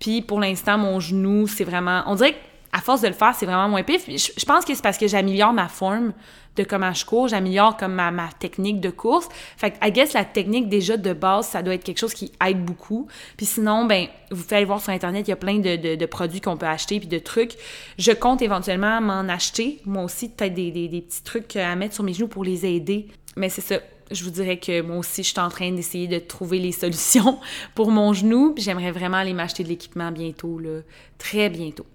Puis pour l'instant, mon genou, c'est vraiment... On dirait qu'à force de le faire, c'est vraiment moins pire. Je, pense que c'est parce que j'améliore ma forme de comment je cours, j'améliore comme ma, technique de course. Fait que, I guess, la technique déjà de base, ça doit être quelque chose qui aide beaucoup. Puis sinon, ben, vous pouvez aller voir sur Internet, il y a plein de, produits qu'on peut acheter, puis de trucs. Je compte éventuellement m'en acheter, moi aussi, peut-être des, petits trucs à mettre sur mes genoux pour les aider. Mais c'est ça, je vous dirais que moi aussi, je suis en train d'essayer de trouver les solutions pour mon genou, j'aimerais vraiment aller m'acheter de l'équipement bientôt, là, très bientôt.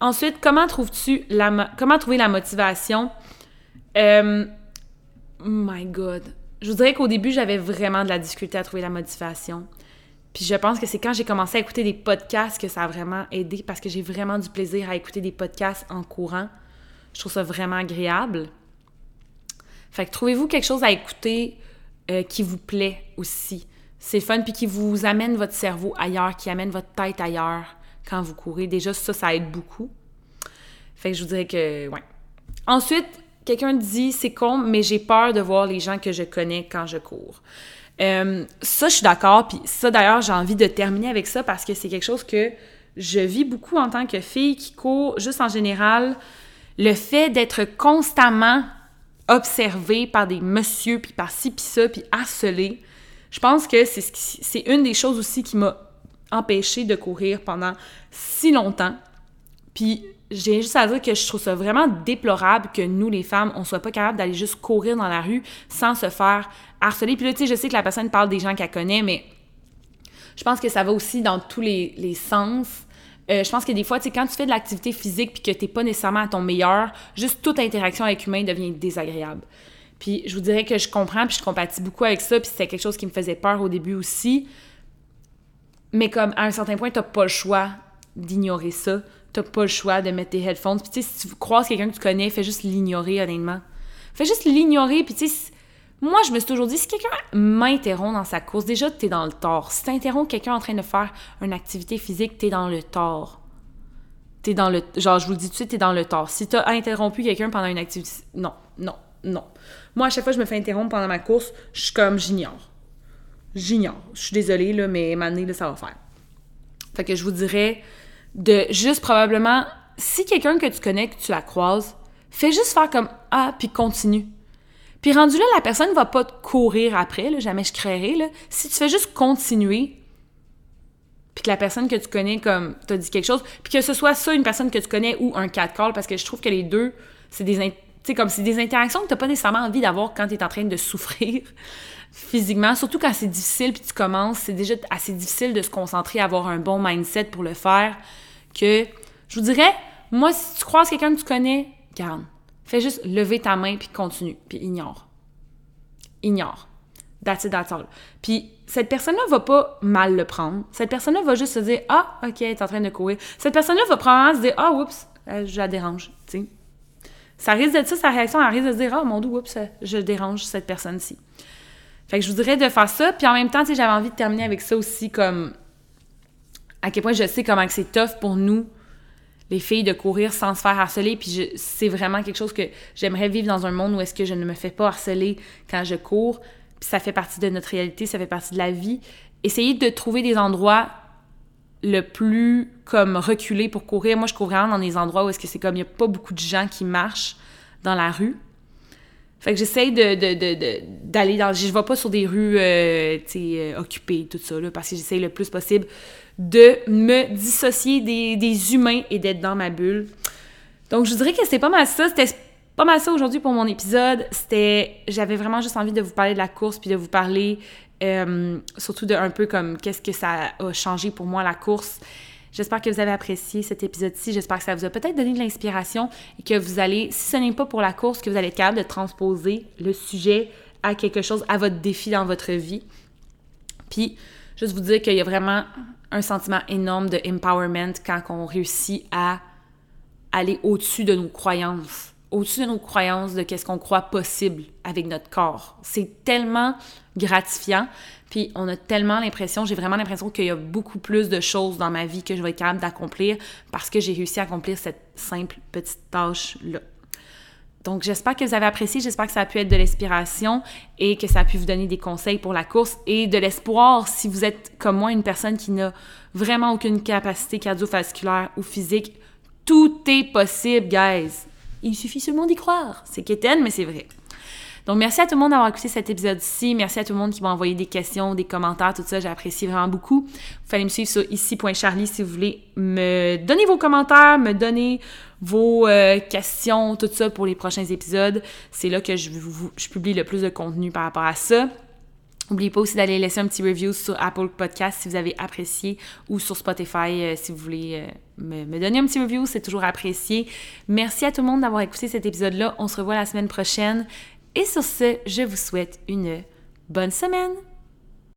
Ensuite, comment trouves-tu la, comment trouver la motivation? Euh, my God. Je vous dirais qu'au début, j'avais vraiment de la difficulté à trouver la motivation. Puis je pense que c'est quand j'ai commencé à écouter des podcasts que ça a vraiment aidé parce que j'ai vraiment du plaisir à écouter des podcasts en courant. Je trouve ça vraiment agréable. Fait que trouvez-vous quelque chose à écouter euh, qui vous plaît aussi? C'est fun puis qui vous amène votre cerveau ailleurs, qui amène votre tête ailleurs quand vous courez. Déjà, ça, ça aide beaucoup. Fait que je vous dirais que, ouais. Ensuite, quelqu'un dit c'est con, mais j'ai peur de voir les gens que je connais quand je cours. Euh, ça, je suis d'accord. Puis ça, d'ailleurs, j'ai envie de terminer avec ça parce que c'est quelque chose que je vis beaucoup en tant que fille qui court, juste en général. Le fait d'être constamment observée par des messieurs, puis par ci, puis ça, puis harcelée, je pense que c'est une des choses aussi qui m'a empêché de courir pendant si longtemps. Puis j'ai juste à dire que je trouve ça vraiment déplorable que nous, les femmes, on soit pas capable d'aller juste courir dans la rue sans se faire harceler. Puis là, tu sais, je sais que la personne parle des gens qu'elle connaît, mais je pense que ça va aussi dans tous les, sens. Euh, je pense que des fois, tu sais, quand tu fais de l'activité physique puis que t'es pas nécessairement à ton meilleur, juste toute interaction avec humain devient désagréable. Puis je vous dirais que je comprends puis je compatis beaucoup avec ça puis c'était quelque chose qui me faisait peur au début aussi. Mais comme à un certain point, t'as pas le choix d'ignorer ça t'as pas le choix de mettre tes headphones. Puis tu sais, si tu croises quelqu'un que tu connais, fais juste l'ignorer, honnêtement. Fais juste l'ignorer, puis tu sais, moi, je me suis toujours dit, si quelqu'un m'interrompt dans sa course, déjà, t'es dans le tort. Si t'interromps quelqu'un en train de faire une activité physique, t'es dans le tort. T'es dans le... Genre, je vous le dis tout de suite, t'es dans le tort. Si t'as interrompu quelqu'un pendant une activité... Non, non, non. Moi, à chaque fois je me fais interrompre pendant ma course, je suis comme, j'ignore. J'ignore. Je suis désolée, là, mais maintenant, là, ça va faire. Fait que je vous dirais, de juste probablement, si quelqu'un que tu connais, que tu la croises, fais juste faire comme Ah, puis continue. Puis rendu là, la personne va pas te courir après, là, jamais je créerai. Là. Si tu fais juste continuer, puis que la personne que tu connais comme t'a dit quelque chose, puis que ce soit ça une personne que tu connais ou un cat call, parce que je trouve que les deux, c'est des comme c'est des interactions que t'as pas nécessairement envie d'avoir quand tu es en train de souffrir physiquement, surtout quand c'est difficile puis tu commences, c'est déjà assez difficile de se concentrer, avoir un bon mindset pour le faire que je vous dirais, moi, si tu croises quelqu'un que tu connais, garde. Fais juste lever ta main puis continue, puis ignore. Ignore. That's it, that's all. Puis cette personne-là va pas mal le prendre. Cette personne-là va juste se dire Ah, ok, est en train de courir. Cette personne-là va probablement se dire Ah, oups, euh, je la dérange. Ça risque d'être ça, sa réaction, elle risque de se dire Ah, mon dieu, oups, je dérange cette personne-ci. Fait que je vous dirais de faire ça. Puis en même temps, j'avais envie de terminer avec ça aussi, comme à quel point je sais comment c'est tough pour nous, les filles, de courir sans se faire harceler. Puis c'est vraiment quelque chose que j'aimerais vivre dans un monde où est-ce que je ne me fais pas harceler quand je cours. Puis ça fait partie de notre réalité, ça fait partie de la vie. Essayez de trouver des endroits le plus comme reculés pour courir. Moi, je cours vraiment dans des endroits où est-ce que c'est comme il n'y a pas beaucoup de gens qui marchent dans la rue. Fait que j'essaye de, d'aller dans... Je vais pas sur des rues, euh, euh, occupées, tout ça, là, parce que j'essaye le plus possible de me dissocier des, humains et d'être dans ma bulle. Donc, je dirais que c'était pas mal ça. C'était pas mal ça aujourd'hui pour mon épisode. C'était, j'avais vraiment juste envie de vous parler de la course puis de vous parler euh, surtout de un peu comme qu'est-ce que ça a changé pour moi la course. J'espère que vous avez apprécié cet épisode-ci. J'espère que ça vous a peut-être donné de l'inspiration et que vous allez, si ce n'est pas pour la course, que vous allez être capable de transposer le sujet à quelque chose, à votre défi dans votre vie. Puis, juste vous dire qu'il y a vraiment un sentiment énorme de empowerment quand on réussit à aller au-dessus de nos croyances, au-dessus de nos croyances, de qu'est-ce qu'on croit possible avec notre corps. C'est tellement gratifiant. Puis on a tellement l'impression, j'ai vraiment l'impression qu'il y a beaucoup plus de choses dans ma vie que je vais être capable d'accomplir parce que j'ai réussi à accomplir cette simple petite tâche-là. Donc, j'espère que vous avez apprécié, j'espère que ça a pu être de l'inspiration et que ça a pu vous donner des conseils pour la course et de l'espoir si vous êtes comme moi une personne qui n'a vraiment aucune capacité cardiovasculaire ou physique. Tout est possible, guys. Il suffit seulement d'y croire. C'est quétaine, mais c'est vrai. Donc, merci à tout le monde d'avoir écouté cet épisode-ci. Merci à tout le monde qui m'a envoyé des questions, des commentaires, tout ça. J'apprécie vraiment beaucoup. Vous fallait me suivre sur ici.charlie si vous voulez me donner vos commentaires, me donner vos euh, questions, tout ça pour les prochains épisodes. C'est là que je, je publie le plus de contenu par rapport à ça. N'oubliez pas aussi d'aller laisser un petit review sur Apple Podcast si vous avez apprécié ou sur Spotify euh, si vous voulez euh, me, me, donner un petit review, c'est toujours apprécié. Merci à tout le monde d'avoir écouté cet épisode-là. On se revoit la semaine prochaine. Et sur ce, je vous souhaite une bonne semaine.